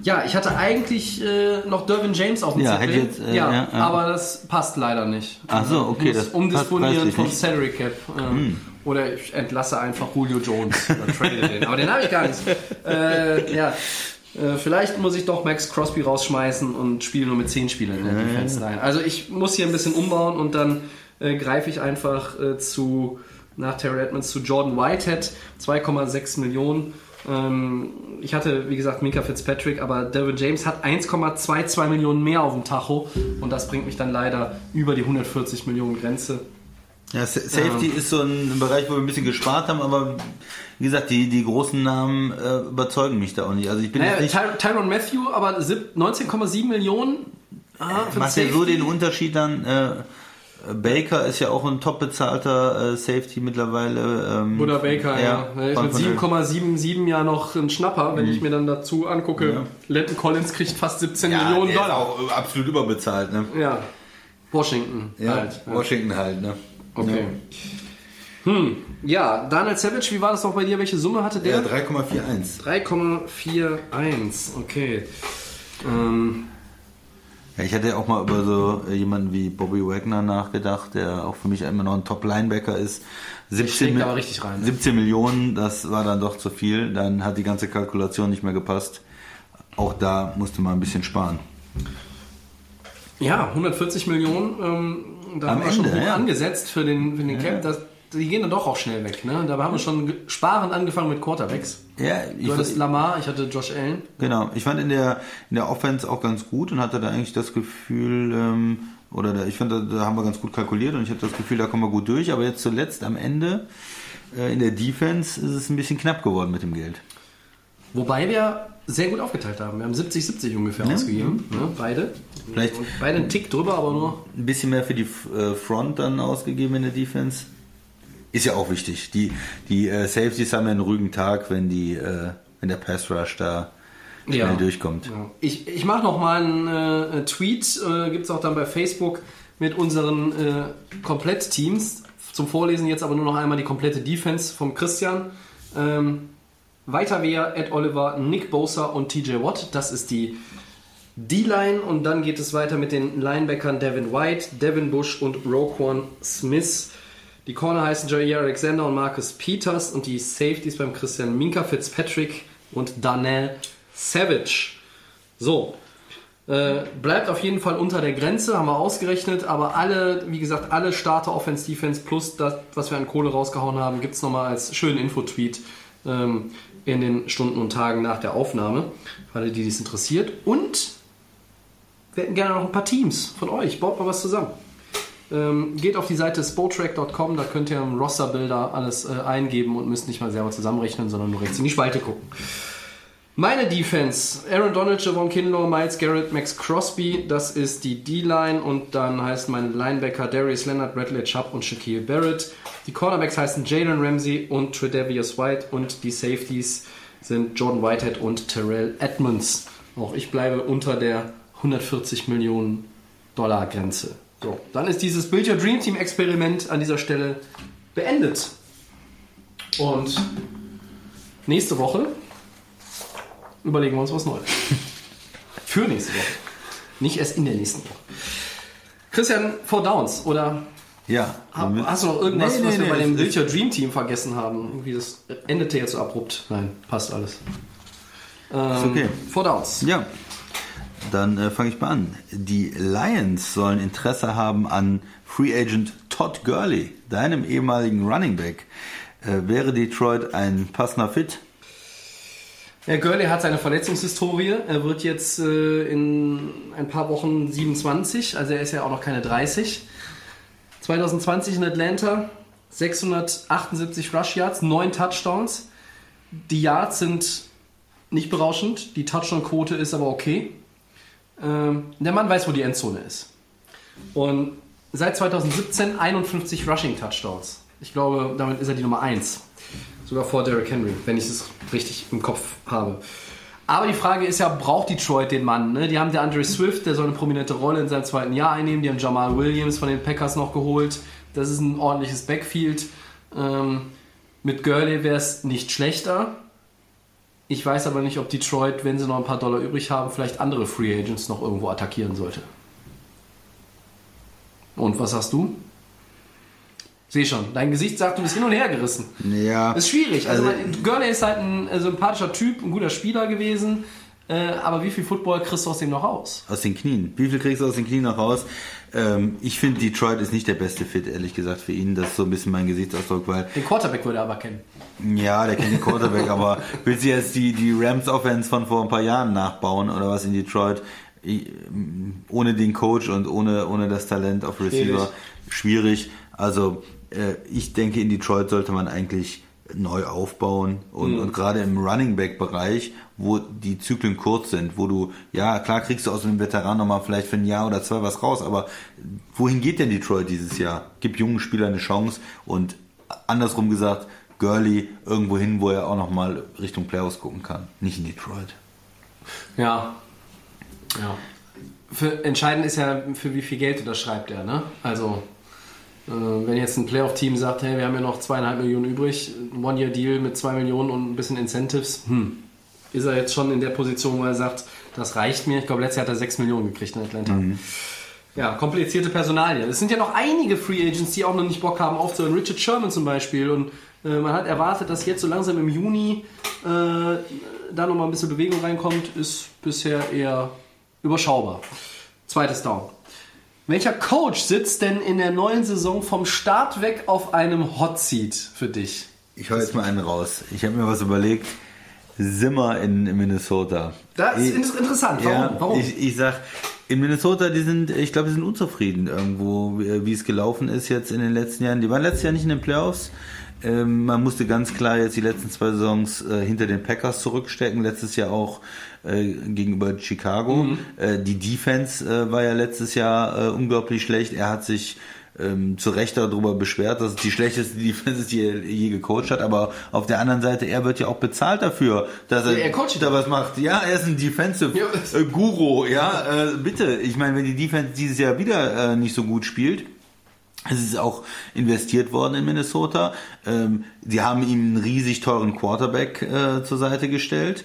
ja, ich hatte eigentlich äh, noch Dervin James auf dem Ja, Zettel. jetzt, äh, ja, ja, aber das passt leider nicht. Ach so, okay, das umdisponieren vom Salary Cap. Äh, Oder ich entlasse einfach Julio Jones. Oder trade den. Aber den habe ich gar nicht. Äh, ja. Äh, vielleicht muss ich doch Max Crosby rausschmeißen und spiele nur mit 10 Spielern in der Defense Line. Also ich muss hier ein bisschen umbauen und dann äh, greife ich einfach äh, zu nach Terry Edmonds zu Jordan Whitehead, 2,6 Millionen. Ähm, ich hatte, wie gesagt, Mika Fitzpatrick, aber Derwin James hat 1,22 Millionen mehr auf dem Tacho und das bringt mich dann leider über die 140 Millionen Grenze. Ja, Sa- Safety ist so ein Bereich, wo wir ein bisschen gespart haben, aber wie gesagt, die, die großen Namen äh, überzeugen mich da auch nicht. Also ich bin Naja, nicht, Ty Tyron Matthew, aber sieb- 19,7 Millionen. Ah, für macht Safety. so den Unterschied dann, äh, Baker ist ja auch ein top bezahlter äh, Safety mittlerweile. Ähm, Buddha Baker, ja. ja. von- Mit von der- 7,77 ja noch ein Schnapper, wenn ich mir dann dazu angucke. Ja. Lenton Collins kriegt fast 17 ja, Millionen Dollar. auch absolut überbezahlt, ne? Ja. Washington Ja, halt. Ja. Washington halt, ne? Okay. Hm. Ja, Daniel Savage, wie war das noch bei dir? Welche Summe hatte Ja, der? 3,41. 3,41. Okay. Ähm, Ja, ich hatte auch mal über so äh, jemanden wie Bobby Wagner nachgedacht, der auch für mich immer noch ein Top-Linebacker ist. 17, schlägt Mi- aber richtig rein, ne? 17 Millionen, das war dann doch zu viel. Dann hat die ganze Kalkulation nicht mehr gepasst. Auch da musste man ein bisschen sparen. ja, 140 Millionen. Ähm, da Am haben wir schon hoch ja. angesetzt für den, für den Camp. Das, die gehen dann doch auch schnell weg. Ne? Da haben wir schon sparend angefangen mit Quarterbacks. Ja, ich, Du hattest Lamar, ich hatte Josh Allen. genau. Ich fand in der, in der Offense auch ganz gut und hatte da eigentlich das Gefühl, ähm, oder da, ich fand, da, da haben wir ganz gut kalkuliert und ich hatte das Gefühl, da kommen wir gut durch. Aber jetzt zuletzt am Ende äh, in der Defense ist es ein bisschen knapp geworden mit dem Geld. Wobei wir sehr gut aufgeteilt haben. Wir haben 70-70 ungefähr ausgegeben. Ne? Beide. Vielleicht- Und beide einen Tick drüber, aber nur. ein bisschen mehr für die äh, Front dann ausgegeben in der Defense. Ist ja auch wichtig. Die, die äh, Safeties haben ja einen ruhigen Tag, wenn die, äh, wenn der Pass Rush da schnell Ja. durchkommt. Ja. Ich, ich mache noch mal einen äh, Tweet, äh, gibt es auch dann bei Facebook mit unseren äh, Komplettteams. Zum Vorlesen jetzt aber nur noch einmal die komplette Defense vom Christian. Ähm, weiter wer, Ed Oliver, Nick Bosa und TJ Watt. Das ist die D-Line und dann geht es weiter mit den Linebackern Devin White, Devin Bush und Roquan Smith. Die Corner heißen Jair Alexander und Marcus Peters und die Safeties beim Christian Minka Fitzpatrick und Darnell Savage. So, äh, bleibt auf jeden Fall unter der Grenze, haben wir ausgerechnet, aber alle, wie gesagt, alle Starter Offense, Defense plus das, was wir an Kohle rausgehauen haben, gibt es nochmal als schönen Infotweet ähm, in den Stunden und Tagen nach der Aufnahme, für alle, die dies interessiert. Und wir hätten gerne noch ein paar Teams von euch. Baut mal was zusammen. Ähm, geht auf die Seite spotrack.com, da könnt ihr im Roster-Builder alles äh, eingeben und müsst nicht mal selber zusammenrechnen, sondern nur rechts in die Spalte gucken. Meine Defense, Aaron Donald, Javon Kinlaw, Miles Garrett, Max Crosby, das ist die D-Line und dann heißt mein Linebacker Darius Leonard, Bradley Chubb und Shaquille Barrett. Die Cornerbacks heißen Jalen Ramsey und Tredavious White und die Safeties sind Jordan Whitehead und Terrell Edmonds. Auch ich bleibe unter der 140 Millionen Dollar Grenze. So, dann ist dieses Build Your Dream Team Experiment an dieser Stelle beendet. Und nächste Woche überlegen wir uns was Neues. Für nächste Woche. Nicht erst in der nächsten Woche. Christian, Four Downs, oder Ja. ha- womit- hast du noch irgendwas, Nee, nee, was wir nee, bei dem Build Your Dream Team vergessen haben? Irgendwie das endete jetzt so abrupt. Nein, passt alles. Ähm, Ist okay. Four Downs. Ja, dann äh, fange ich mal an. Die Lions sollen Interesse haben an Free Agent Todd Gurley, deinem ehemaligen Running Back. Äh, wäre Detroit ein passender Fit? Ja, Gurley hat seine Verletzungshistorie. Er wird jetzt äh, in ein paar Wochen 27, also er ist ja auch noch keine 30. 2020 in Atlanta 678 Rush Yards, 9 Touchdowns. Die Yards sind nicht berauschend, die Touchdown-Quote ist aber okay. Ähm, der Mann weiß, wo die Endzone ist. Und seit 2017 51 Rushing Touchdowns. Ich glaube, damit ist er die Nummer 1. Sogar vor Derrick Henry, wenn ich es richtig im Kopf habe. Aber die Frage ist ja, braucht Detroit den Mann? Ne? Die haben der Andre Swift, der soll eine prominente Rolle in seinem zweiten Jahr einnehmen. Die haben Jamal Williams von den Packers noch geholt. Das ist ein ordentliches Backfield. Ähm, mit Gurley wäre es nicht schlechter. Ich weiß aber nicht, ob Detroit, wenn sie noch ein paar Dollar übrig haben, vielleicht andere Free Agents noch irgendwo attackieren sollte. Und was hast du? Sehe schon, dein Gesicht sagt, du bist hin und her gerissen. Ja. Ist schwierig. Also, Also- Gurley ist halt ein äh, sympathischer Typ, ein guter Spieler gewesen. Äh, aber wie viel Football kriegst du aus dem noch raus? Aus den Knien. Wie viel kriegst du aus den Knien noch raus? Ähm, ich finde, Detroit ist nicht der beste Fit, ehrlich gesagt, für ihn. Das ist so ein bisschen mein Gesichtsausdruck, weil Den Quarterback würde er aber kennen. Ja, der kennt den Quarterback, aber willst du jetzt die, die Rams-Offense von vor ein paar Jahren nachbauen oder was in Detroit? Ich, ohne den Coach und ohne, ohne das Talent auf Receiver schwierig. Also äh, ich denke, in Detroit sollte man eigentlich neu aufbauen und, und gerade im Running Back Bereich, wo die Zyklen kurz sind, wo du, ja klar kriegst du aus einem Veteran nochmal vielleicht für ein Jahr oder zwei was raus, aber wohin geht denn Detroit dieses Jahr? Gib jungen Spielern eine Chance und andersrum gesagt, Gurley irgendwo hin, wo er auch nochmal Richtung Playoffs gucken kann, nicht in Detroit. Ja. Ja. Für, entscheidend ist ja, für wie viel Geld unterschreibt er, ne? Also, wenn jetzt ein Playoff-Team sagt, hey, wir haben ja noch zweieinhalb Millionen übrig, ein One-Year-Deal mit zwei Millionen und ein bisschen Incentives, hm, ist er jetzt schon in der Position, wo er sagt, das reicht mir. Ich glaube, letztes Jahr hat er sechs Millionen gekriegt in Atlanta. Ja, komplizierte Personalien. Es sind ja noch einige Free Agents, die auch noch nicht Bock haben aufzuhören. Richard Sherman zum Beispiel. Und äh, man hat erwartet, dass jetzt so langsam im Juni äh, da nochmal ein bisschen Bewegung reinkommt. Ist bisher eher überschaubar. Zweites Down. Welcher Coach sitzt denn in der neuen Saison vom Start weg auf einem Hot Seat für dich? Ich hau jetzt mal einen raus. Ich habe mir was überlegt. Simmer in Minnesota. Das ist Ich- inter- interessant. Warum? Ja, Warum? Ich, ich sag, in Minnesota, die sind, ich glaube, die sind unzufrieden irgendwo, wie, wie es gelaufen ist jetzt in den letzten Jahren. Die waren letztes Jahr nicht in den Playoffs. Ähm, man musste ganz klar jetzt die letzten zwei Saisons äh, hinter den Packers zurückstecken. Letztes Jahr auch äh, gegenüber Chicago. Mhm. Äh, die Defense war ja letztes Jahr unglaublich schlecht. Er hat sich ähm, zu Recht darüber beschwert, dass es die schlechteste Defense ist, die er je gecoacht hat. Aber auf der anderen Seite, er wird ja auch bezahlt dafür, dass er, Ja, er coacht da was macht. Ja, er ist ein Defensive Ja. Guru. Ja, äh, bitte. Ich meine, wenn die Defense dieses Jahr wieder äh, nicht so gut spielt, es ist auch investiert worden in Minnesota. Ähm, sie haben ihm einen riesig teuren Quarterback äh, zur Seite gestellt.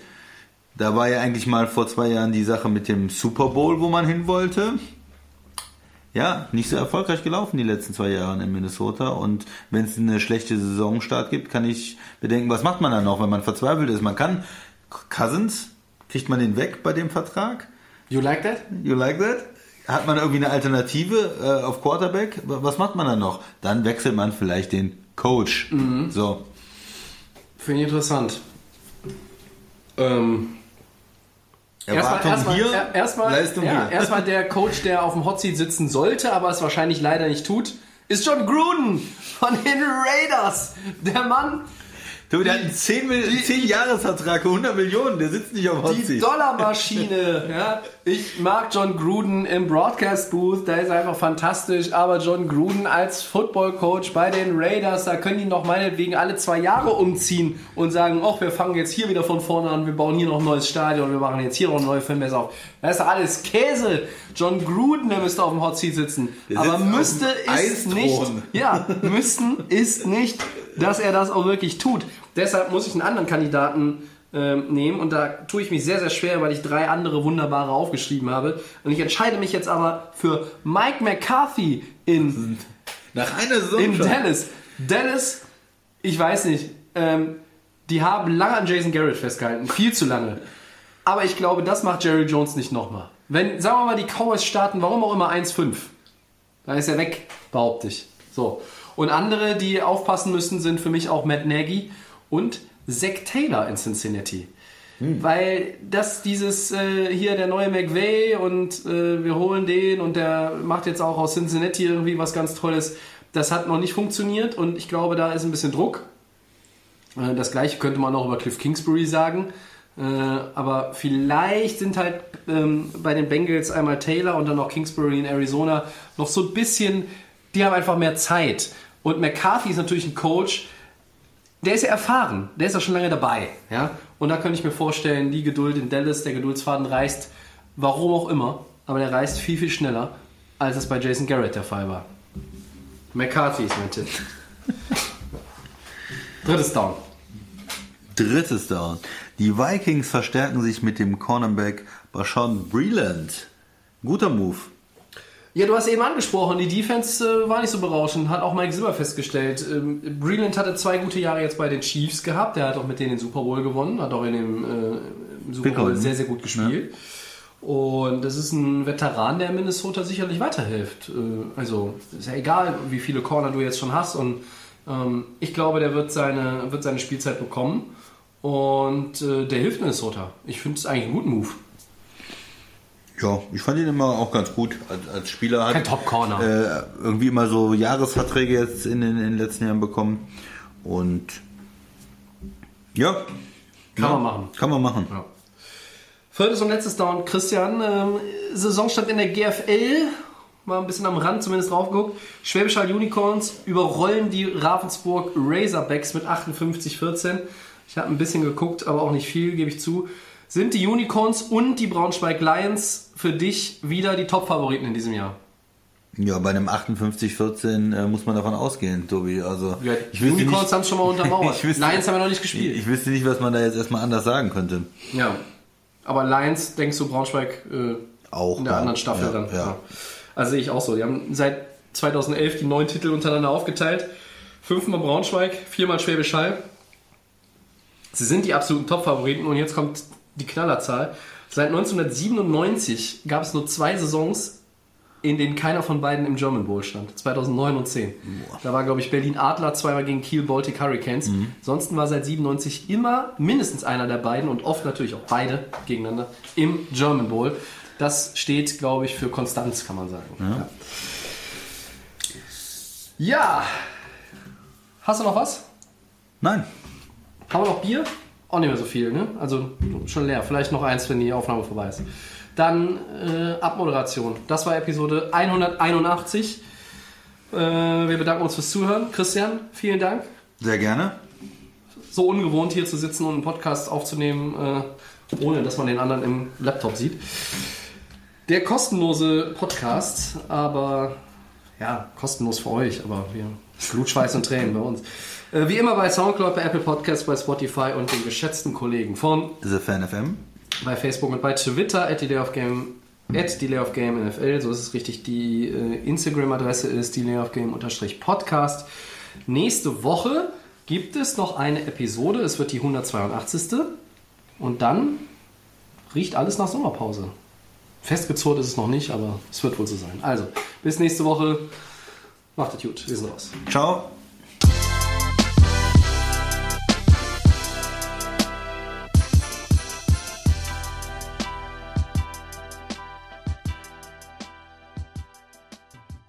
Da war ja eigentlich mal vor zwei Jahren die Sache mit dem Super Bowl, wo man hin wollte. Ja, nicht so erfolgreich gelaufen die letzten zwei Jahre in Minnesota. Und wenn es eine schlechte Saisonstart gibt, kann ich bedenken, was macht man dann noch, wenn man verzweifelt ist? Man kann Cousins, kriegt man den weg bei dem Vertrag? You like that? You like that? Hat man irgendwie eine Alternative äh, auf Quarterback? Was macht man dann noch? Dann wechselt man vielleicht den Coach. So. Finde ich interessant. Ähm, Erwartung erstmal, hier, erstmal, erstmal, Leistung ja, hier. erstmal der Coach, der auf dem Hot Seat sitzen sollte, aber es wahrscheinlich leider nicht tut, ist John Gruden von den Raiders. Der Mann, Du, der hat einen 10, Mil- 10 Jahresvertrag für 100 Millionen, der sitzt nicht auf Hot die Seat. Dollarmaschine. ja, ich mag John Gruden im Broadcast Booth, der ist einfach fantastisch, aber John Gruden als Football Coach bei den Raiders, da können die noch meinetwegen alle zwei Jahre umziehen und sagen, ach, wir fangen jetzt hier wieder von vorne an, wir bauen hier noch ein neues Stadion, wir machen jetzt hier noch neue Fanbase auf. Das ist alles Käse. John Gruden, der müsste auf dem Hot Seat sitzen. Der aber müsste ist nicht. Ja, müssten ist nicht, dass er das auch wirklich tut. Deshalb muss ich einen anderen Kandidaten ähm, nehmen und da tue ich mich sehr, sehr schwer, weil ich drei andere wunderbare aufgeschrieben habe. Und ich entscheide mich jetzt aber für Mike McCarthy in, Nach einer Saison in. Dallas. Dallas, ich weiß nicht, ähm, die haben lange an Jason Garrett festgehalten, viel zu lange. Aber ich glaube, das macht Jerry Jones nicht nochmal. Wenn, sagen wir mal, die Cowboys starten, warum auch immer 1-5, dann ist er weg, behaupte ich. So. Und andere, die aufpassen müssen, sind für mich auch Matt Nagy und Zach Taylor in Cincinnati. Weil das dieses äh, hier der neue McVay und äh, wir holen den und der macht jetzt auch aus Cincinnati irgendwie was ganz Tolles. Das hat noch nicht funktioniert und ich glaube, da ist ein bisschen Druck. Äh, Das gleiche könnte man auch über Cliff Kingsbury sagen. Äh, Aber vielleicht sind halt ähm, bei den Bengals einmal Taylor und dann noch Kingsbury in Arizona noch so ein bisschen, die haben einfach mehr Zeit. Und McCarthy ist natürlich ein Coach, der ist ja erfahren, der ist ja schon lange dabei. Ja? Und da könnte ich mir vorstellen, die Geduld in Dallas, der Geduldsfaden reißt, warum auch immer, aber der reißt viel, viel schneller, als es bei Jason Garrett der Fall war. McCarthy ist mein Tipp. Drittes Down. Drittes Down. Die Vikings verstärken sich mit dem Cornerback Bashawn Breland. Guter Move. Ja, du hast eben angesprochen, die Defense äh, war nicht so berauschend, hat auch Mike Zimmer festgestellt. Ähm, Breland hatte zwei gute Jahre jetzt bei den Chiefs gehabt, der hat auch mit denen den Super Bowl gewonnen, hat auch in dem äh, im Super Bowl sehr, sehr gut gespielt. Und das ist ein Veteran, der Minnesota sicherlich weiterhilft. Äh, also ist ja egal, wie viele Corner du jetzt schon hast. Und ähm, ich glaube, der wird seine, wird seine Spielzeit bekommen. Und äh, der hilft Minnesota. Ich finde es eigentlich einen guten Move. Ja, ich fand ihn immer auch ganz gut als, als Spieler. Hat, Kein Top-Corner. Äh, irgendwie immer so Jahresverträge jetzt in den, in den letzten Jahren bekommen. Und Ja. Kann man machen. Kann man machen. Ja. Viertes und letztes Down, Christian. Ähm, Saisonstand in der GFL. Mal ein bisschen am Rand zumindest drauf geguckt. Schwäbisch Hall Unicorns überrollen die Ravensburg Razorbacks mit 58-14. Ich habe ein bisschen geguckt, aber auch nicht viel, gebe ich zu. Sind die Unicorns und die Braunschweig Lions für dich wieder die Top-Favoriten in diesem Jahr? Ja, bei einem 58-14 äh, muss man davon ausgehen, Tobi. Also Ja, ich Unicorns nicht- haben es schon mal untermauert. ich wüsste, Lions haben ja noch nicht gespielt. Ich wüsste nicht, was man da jetzt erstmal anders sagen könnte. Ja. Aber Lions, denkst du, Braunschweig äh, Auch, in der ja. anderen Staffel Ja, dann? ja. Also sehe ich auch so. Die haben seit 2011 die neun Titel untereinander aufgeteilt. Fünfmal Braunschweig, viermal Schwäbisch Hall. Sie sind die absoluten Top-Favoriten und jetzt kommt die Knallerzahl. Seit 1997 gab es nur zwei Saisons, in denen keiner von beiden im German Bowl stand. 2009 und 10. Da war, glaube ich, Berlin Adler zweimal gegen Kiel Baltic Hurricanes. Ansonsten war seit 97 immer mindestens einer der beiden und oft natürlich auch beide gegeneinander im German Bowl. Das steht, glaube ich, für Konstanz, kann man sagen. Ja. ja. Hast du noch was? Nein. Haben wir noch Bier? Auch nicht mehr so viel, ne? Also schon leer. Vielleicht noch eins, wenn die Aufnahme vorbei ist. Dann äh, Abmoderation. Das war Episode 181. Äh, wir bedanken uns fürs Zuhören. Christian, vielen Dank. Sehr gerne. So ungewohnt hier zu sitzen und einen Podcast aufzunehmen, äh, ohne dass man den anderen im Laptop sieht. Der kostenlose Podcast, aber ja, kostenlos für euch, aber wir Blut, Schweiß und Tränen bei uns. Äh, wie immer bei Soundcloud, bei Apple Podcasts, bei Spotify und den geschätzten Kollegen von The Fan FM. bei Facebook und bei Twitter at Delay of Game at Delay of Game NFL, so ist es richtig. Die äh, Instagram-Adresse ist Delay of Game Podcast. Nächste Woche gibt es noch eine Episode. Es wird die 182. Und dann riecht alles nach Sommerpause. Festgezurrt ist es noch nicht, aber es wird wohl so sein. Also, bis nächste Woche. Macht es gut. Wir sind raus. Ciao.